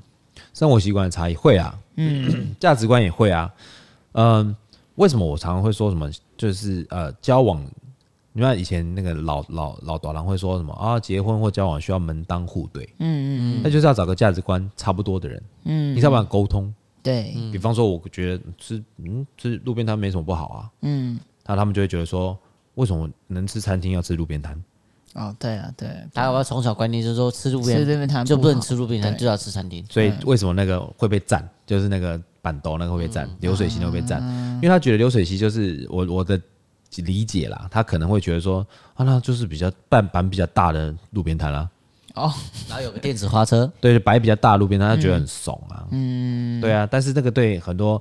生活习惯的差异会啊，嗯，价值观也会啊，嗯、呃，为什么我常常会说什么？就是呃，交往，你看以前那个老老老导郎会说什么啊？结婚或交往需要门当户对，嗯嗯嗯，那就是要找个价值观差不多的人，嗯，你才能沟通，对，比方说，我觉得吃嗯吃路边摊没什么不好啊，嗯，那他们就会觉得说，为什么能吃餐厅要吃路边摊？哦，对啊，对，大家从小观念就是说吃路边路边摊就不能吃路边摊，就要吃餐厅。所以为什么那个会被占？就是那个办桌那个会被占，流水席会被占，因为他觉得流水席就是我我的理解啦，他可能会觉得说啊，那就是比较半板比较大的路边摊啦。哦，然后有个电子花车，对，摆比较大路边摊，他觉得很怂啊。嗯，对啊，但是那个对很多。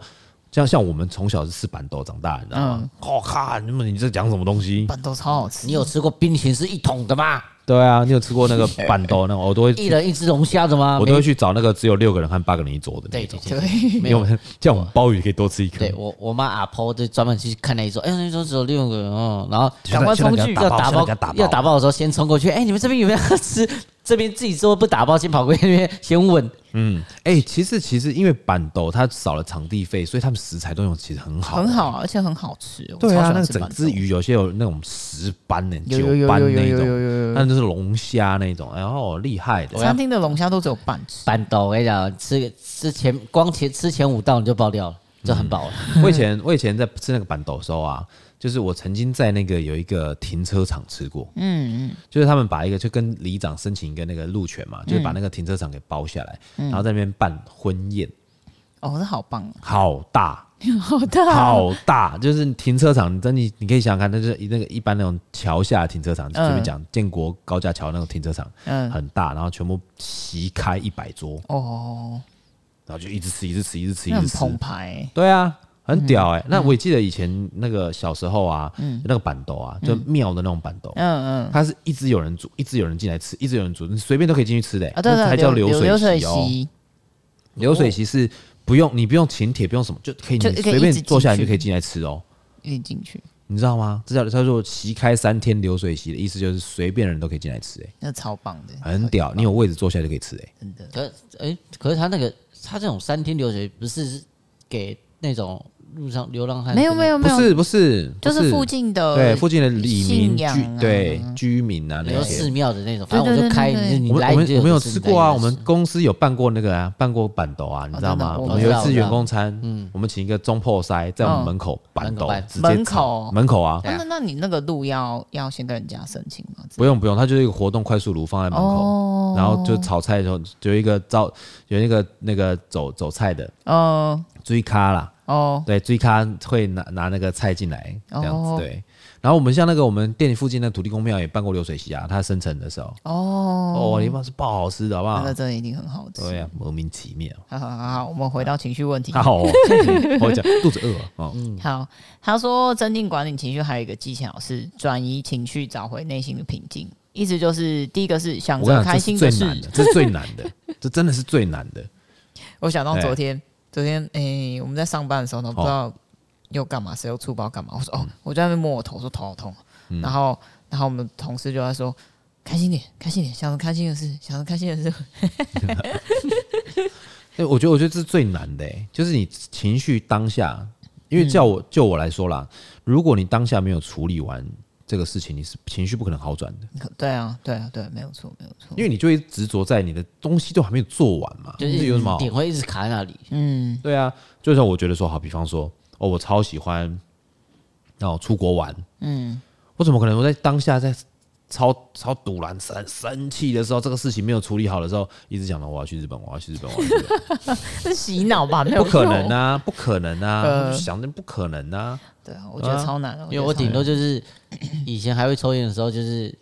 像像我们从小是吃板豆长大，你知道吗？好看，那么你在讲什么东西？板豆超好吃。你有吃过冰淇淋是一桶的吗？对啊，你有吃过那个板豆？那我都会一人一只龙虾的吗？我都会去找那个只有六个人和八个人一桌的。对对对，没有这样，我们鲍鱼可以多吃一颗。对我我妈阿婆就专门去看那一桌，哎，那一桌只有六个人哦，然后赶快冲去要打包，要打包的时候先冲过去，哎，你们这边有没有吃？这边自己做不打包，先跑过去那边先问。嗯，哎、欸，其实其实因为板豆它少了场地费，所以他们食材都用其实很好，很好，而且很好吃。对啊，那个整只鱼有些有那种石斑呢，九斑那种，那就是龙虾那种，然后厉害的。餐厅的龙虾都只有半只。半斗我跟你讲，吃吃前光前吃前五道你就爆掉了，就很饱了。嗯、我以前我以前在吃那个板斗的时候啊。就是我曾经在那个有一个停车场吃过，嗯嗯，就是他们把一个就跟里长申请一个那个路权嘛，就是把那个停车场给包下来，然后在那边办婚宴。哦，这好棒，好大，好大，好大，就是停车场，真你你可以想想看，那就是那个一般那种桥下停车场，这边讲建国高架桥那种停车场，嗯，很大，然后全部席开一百桌，哦，然后就一直吃，一直吃，一直吃，一直吃，澎湃，对啊。很屌哎、欸！嗯、那我也记得以前那个小时候啊，嗯、那个板豆啊，就庙的那种板豆，嗯嗯，它是一直有人煮，一直有人进来吃，一直有人煮，你随便都可以进去吃的、欸，啊对，对对，才叫流水席哦。流水席是不用你不用请帖，不用什么，就可以你随便坐下来就可以进来吃哦，可以进去，你知道吗？这叫叫做席开三天流水席的意思，就是随便人都可以进来吃哎、欸，那超棒的，很屌，你有位置坐下来就可以吃哎、欸，真的。可哎、欸，可是他那个他这种三天流水不是给那种。路上流浪汉没有没有没有，不是不是，就是附近的对附近的里民居对居民啊，那些。寺庙的那种，反正我就开。我们我们我们有吃过啊，我们公司有办过那个啊，办过板斗啊，你知道吗？我们有一次员工餐，嗯，我们请一个中破塞在我们门口办桌，门口门口。啊。那那你那个路要要先跟人家申请吗？不用不用，它就是一个活动快速炉放在门口，然后就炒菜的时候就有一个招有一个那个走走菜的哦，追咖啦。哦，对，追咖会拿拿那个菜进来这样子，对。然后我们像那个我们店里附近的土地公庙也办过流水席啊，它生成的时候，哦哦，地方是爆好吃的，好不好？那真的一定很好吃。对呀，莫名其妙。好好好，我们回到情绪问题。好，我讲肚子饿哦。嗯，好。他说，增进管理情绪还有一个技巧是转移情绪，找回内心的平静。意思就是，第一个是想着开心的事，这是最难的，这真的是最难的。我想到昨天。昨天诶、欸，我们在上班的时候呢，不知道又干嘛，谁又出包干嘛？我说哦，我在那边摸我头，说头好痛。嗯、然后，然后我们同事就在说，开心点，开心点，想着开心的事，想着开心的事。我觉得，我觉得这是最难的，就是你情绪当下，因为叫我就我来说啦，如果你当下没有处理完这个事情，你是情绪不可能好转的。对啊，对啊，对，没有错，没有错。因为你就会执着在你的东西都还没有做完嘛，就是有什么点会一直卡在那里。嗯，对啊，就像我觉得说，好，比方说，哦，我超喜欢，哦，出国玩，嗯，我怎么可能我在当下在。超超堵然生生气的时候，这个事情没有处理好的时候，一直讲到我要去日本，我要去日本，我要去日本，是洗脑吧？没有，不可能啊，不可能啊！呃、想的不可能啊。对啊，我觉得超难的，因为我顶多就是 以前还会抽烟的时候，就是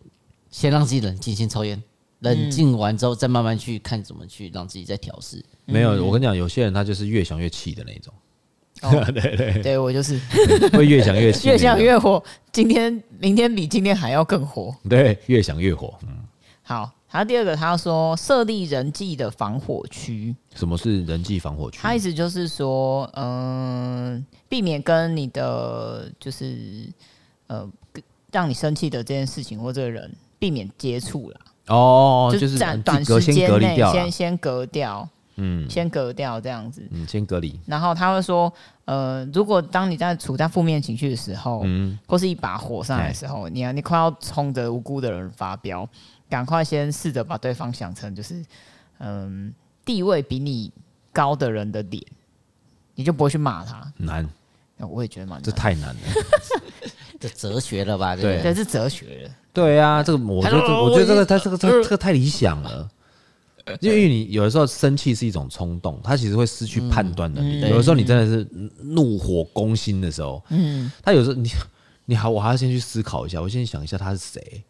先让自己冷静，先抽烟，冷静完之后再慢慢去看怎么去让自己再调试。嗯、没有，我跟你讲，有些人他就是越想越气的那种。哦、对对对，我就是 会越想越气，越想越火。今天、明天比今天还要更火。对，越想越火。嗯，好。还有第二个，他要说设立人际的防火区。什么是人际防火区？他意思就是说，嗯、呃，避免跟你的就是呃，让你生气的这件事情或这个人避免接触了。哦，就是短短时间内先先隔掉。嗯，先隔掉这样子，嗯，先隔离。然后他会说，呃，如果当你在处在负面情绪的时候，嗯，或是一把火上来的时候，你啊，你快要冲着无辜的人发飙，赶快先试着把对方想成就是，嗯，地位比你高的人的脸，你就不会去骂他。难，我也觉得蛮难，这太难了，这哲学了吧？对，这是哲学了。对啊，这个我觉得，我觉得这个他这个这这个太理想了。因为你有的时候生气是一种冲动，他其实会失去判断能力。有的时候你真的是怒火攻心的时候，嗯，他有时候你你好我还要先去思考一下，我先想一下他是谁，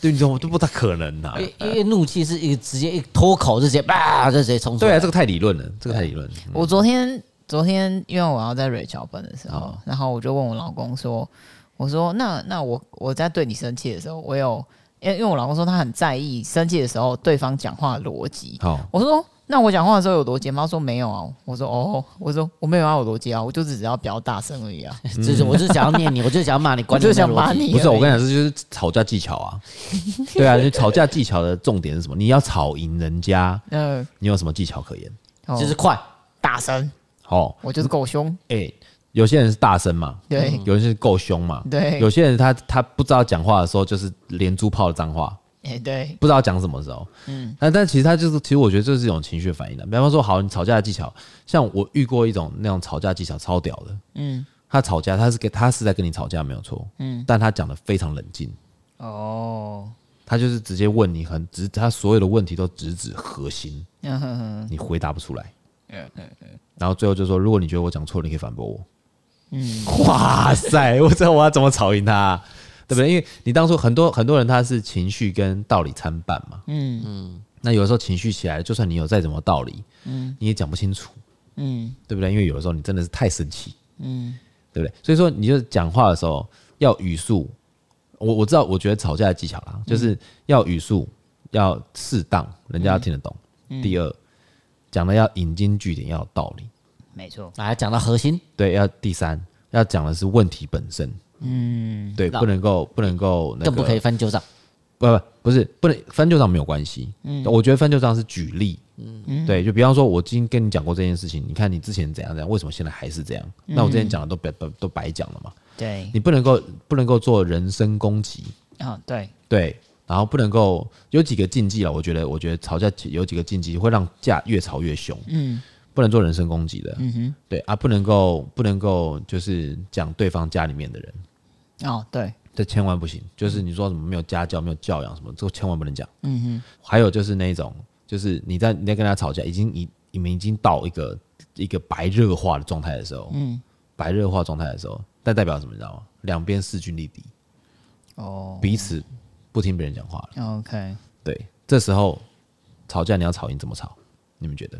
对，你知道吗？都不太可能呐。因为怒气是一个直接一脱口就直接叭就直接冲出来。对啊，这个太理论了，这个太理论。我昨天昨天因为我要在瑞桥本的时候，然后我就问我老公说：“我说那那我我在对你生气的时候，我有。”因为因为我老公说他很在意生气的时候对方讲话的逻辑。哦，我说那我讲话的时候有逻辑吗？他说没有啊。我说哦，我说我没有要有逻辑啊，我就只是要比较大声而已啊。就 是我就是想要念你，我就想要骂你，我就想骂你。不是我跟你讲，这就是吵架技巧啊。对啊，就吵架技巧的重点是什么？你要吵赢人家。嗯，你有什么技巧可言？就是快、大声。哦，我就是够凶。哎。有些人是大声嘛，对；有人是够凶嘛，对；有些人他他不知道讲话的时候就是连珠炮的脏话，哎，对，不知道讲什么时候，嗯，但但其实他就是，其实我觉得这是一种情绪反应的。比方说，好，你吵架的技巧，像我遇过一种那种吵架技巧超屌的，嗯，他吵架他是跟他是在跟你吵架没有错，嗯，但他讲的非常冷静，哦，他就是直接问你很直，他所有的问题都直指核心，嗯哼哼，你回答不出来，嗯嗯嗯，然后最后就说，如果你觉得我讲错了，你可以反驳我。嗯，哇塞！我知道我要怎么吵赢他，啊，对不对？因为你当初很多很多人他是情绪跟道理参半嘛，嗯嗯。那有的时候情绪起来，就算你有再怎么道理，嗯，你也讲不清楚，嗯，对不对？因为有的时候你真的是太生气，嗯，对不对？所以说，你就讲话的时候要语速，我我知道，我觉得吵架的技巧啦，就是要语速要适当，人家要听得懂。嗯，第二，讲的要引经据典，要有道理。没错，来讲到核心，对，要第三要讲的是问题本身，嗯，对，不能够不能够，更不可以翻旧账，不不不是不能翻旧账没有关系，嗯，我觉得翻旧账是举例，嗯，对，就比方说，我今天跟你讲过这件事情，你看你之前怎样怎样，为什么现在还是这样？那我之前讲的都白都都白讲了嘛，对，你不能够不能够做人身攻击。啊，对。对，然后不能够有几个禁忌了，我觉得我觉得吵架有几个禁忌会让架越吵越凶，嗯。不能做人身攻击的，嗯哼，对啊，不能够不能够就是讲对方家里面的人，哦，对，这千万不行。就是你说什么没有家教、没有教养什么，这个千万不能讲。嗯哼，还有就是那种，就是你在你在跟他吵架，已经你你们已经到一个一个白热化的状态的时候，嗯，白热化状态的时候，那代表什么？你知道吗？两边势均力敌，哦，彼此不听别人讲话了。OK，对，这时候吵架你要吵赢怎么吵？你们觉得？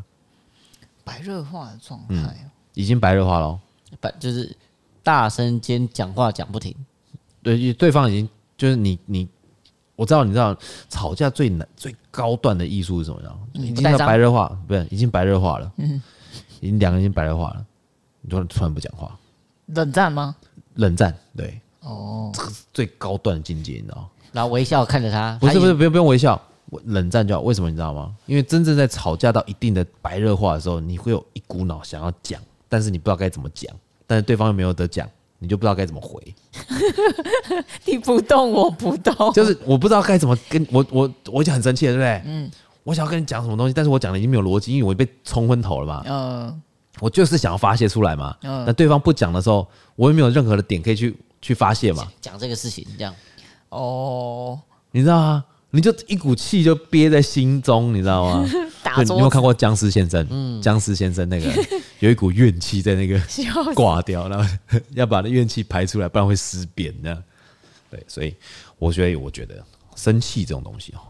白热化的状态、嗯，已经白热化了，白就是大声间讲话讲不停，对，对方已经就是你你，我知道你知道吵架最难最高段的艺术是什么？嗯、已经要白热化，不是已经白热化了，嗯，已经两个人已经白热化了，你突然突然不讲话，冷战吗？冷战，对，哦，这个是最高段的境界，你知道？然后微笑看着他，不是不是不用不用微笑。冷战就好。为什么你知道吗？因为真正在吵架到一定的白热化的时候，你会有一股脑想要讲，但是你不知道该怎么讲，但是对方又没有得讲，你就不知道该怎么回。你不动我不动，就是我不知道该怎么跟我我我已经很生气了，对不对？嗯，我想要跟你讲什么东西，但是我讲的已经没有逻辑，因为我被冲昏头了嘛。嗯，我就是想要发泄出来嘛。嗯，那对方不讲的时候，我也没有任何的点可以去去发泄嘛。讲这个事情这样。哦，你知道吗？你就一股气就憋在心中，你知道吗？你有没有看过僵尸先生？嗯，僵尸先生那个有一股怨气在那个 挂掉，然后 要把那怨气排出来，不然会尸变这样。对，所以我觉得，我觉得生气这种东西哦，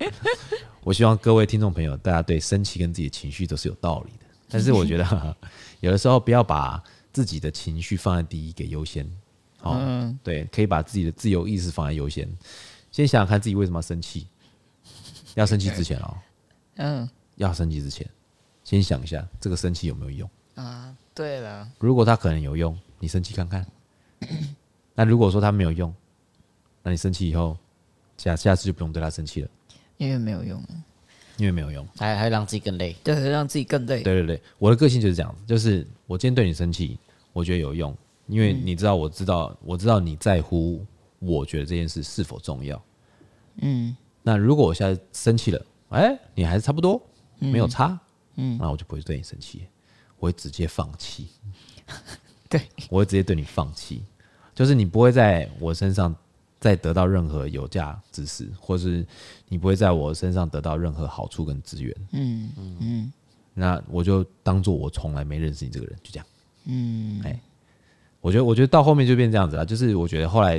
我希望各位听众朋友，大家对生气跟自己的情绪都是有道理的。但是我觉得，有的时候不要把自己的情绪放在第一给优先。哦，嗯、对，可以把自己的自由意识放在优先，先想想看自己为什么要生气。要生气之前哦，嗯，要生气之前，先想一下这个生气有没有用啊？对了，如果他可能有用，你生气看看。那如果说他没有用，那你生气以后，下下次就不用对他生气了，因为没有用，因为没有用，还还让自己更累，对，让自己更累。对对对，我的个性就是这样子，就是我今天对你生气，我觉得有用。因为你知道，我知道，我知道你在乎，我觉得这件事是否重要。嗯，那如果我现在生气了，哎，你还是差不多，没有差，嗯，那我就不会对你生气，我会直接放弃。对，我会直接对你放弃，就是你不会在我身上再得到任何有价之事，或是你不会在我身上得到任何好处跟资源。嗯嗯，那我就当做我从来没认识你这个人，就这样。嗯，哎。我觉得，我觉得到后面就变这样子了。就是我觉得后来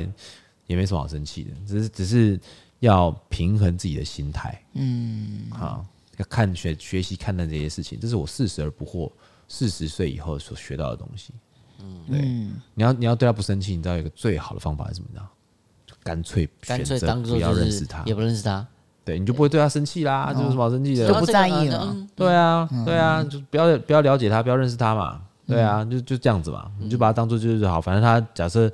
也没什么好生气的，只是只是要平衡自己的心态。嗯，好，要看学学习看待这些事情，这是我四十而不惑，四十岁以后所学到的东西。嗯，对，你要你要对他不生气，你知道有一个最好的方法是什么呢？就干脆选择不要认识他，也不认识他，对，你就不会对他生气啦。这有什么好生气的？就不在意了。对啊，对啊，就不要不要了解他，不要认识他嘛。对啊，就就这样子嘛，你就把它当做就是好，反正他假设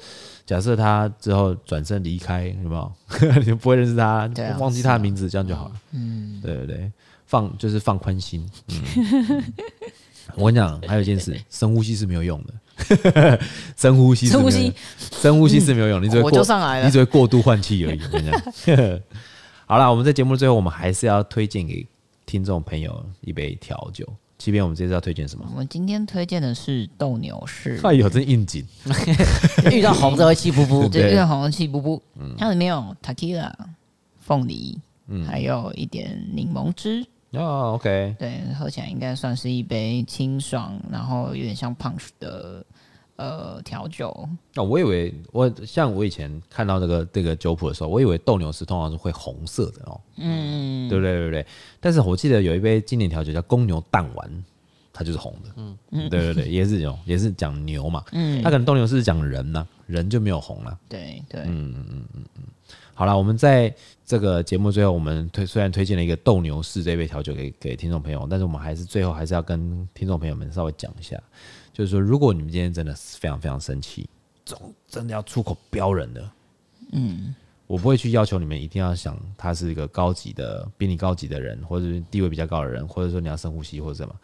假设他之后转身离开，有没有？你就不会认识他，忘记他的名字，这样就好了。嗯，对对对，放就是放宽心。嗯，我跟你讲，还有一件事，深呼吸是没有用的。深呼吸，深呼吸，深呼吸是没有用，你只会过，你只会过度换气而已。我跟你讲，好了，我们在节目最后，我们还是要推荐给听众朋友一杯调酒。即便我们这次要推荐什么？我们今天推荐的是斗牛士。哎呦，真应景！遇到红就会气噗噗，对，遇到红气噗噗。嗯，它里面有 Tequila、凤梨，嗯，还有一点柠檬汁。哦，OK。对，喝起来应该算是一杯清爽，然后有点像 punch 的。呃，调酒。哦，我以为我像我以前看到这个这个酒谱的时候，我以为斗牛士通常是会红色的哦，嗯，对不对？对不对？但是我记得有一杯经典调酒叫公牛弹丸，它就是红的，嗯。嗯，对对对，也是这种，也是讲牛嘛，嗯，它可能斗牛士是讲人呢、啊，人就没有红了，对对，嗯嗯嗯嗯嗯，好了，我们在这个节目最后，我们推虽然推荐了一个斗牛士这杯调酒给给听众朋友，但是我们还是最后还是要跟听众朋友们稍微讲一下。就是说，如果你们今天真的非常非常生气，总真的要出口飙人的，嗯，我不会去要求你们一定要想他是一个高级的、比你高级的人，或者是地位比较高的人，或者说你要深呼吸或者什么，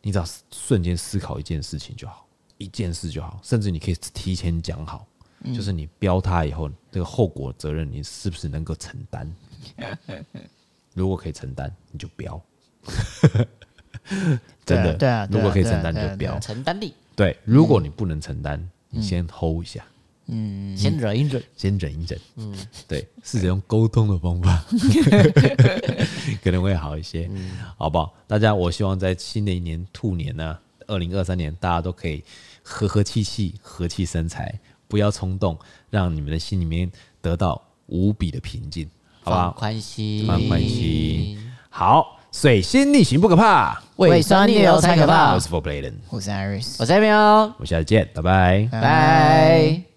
你只要瞬间思考一件事情就好，一件事就好，甚至你可以提前讲好，就是你飙他以后，这个后果责任你是不是能够承担？如果可以承担，你就飙。真的，对啊，如果可以承担就不要。承担力。对，如果你不能承担，你先 hold 一下，嗯，先忍一忍，先忍一忍，嗯，对，试着用沟通的方法，可能会好一些，好不好？大家，我希望在新的一年兔年呢，二零二三年，大家都可以和和气气，和气生财，不要冲动，让你们的心里面得到无比的平静，好不好？宽心，放宽心，好。水星逆行不可怕，胃酸逆流才可怕。我是 Four Bladen，我是 Iris，我是 Emil，我们下次见，拜拜，拜。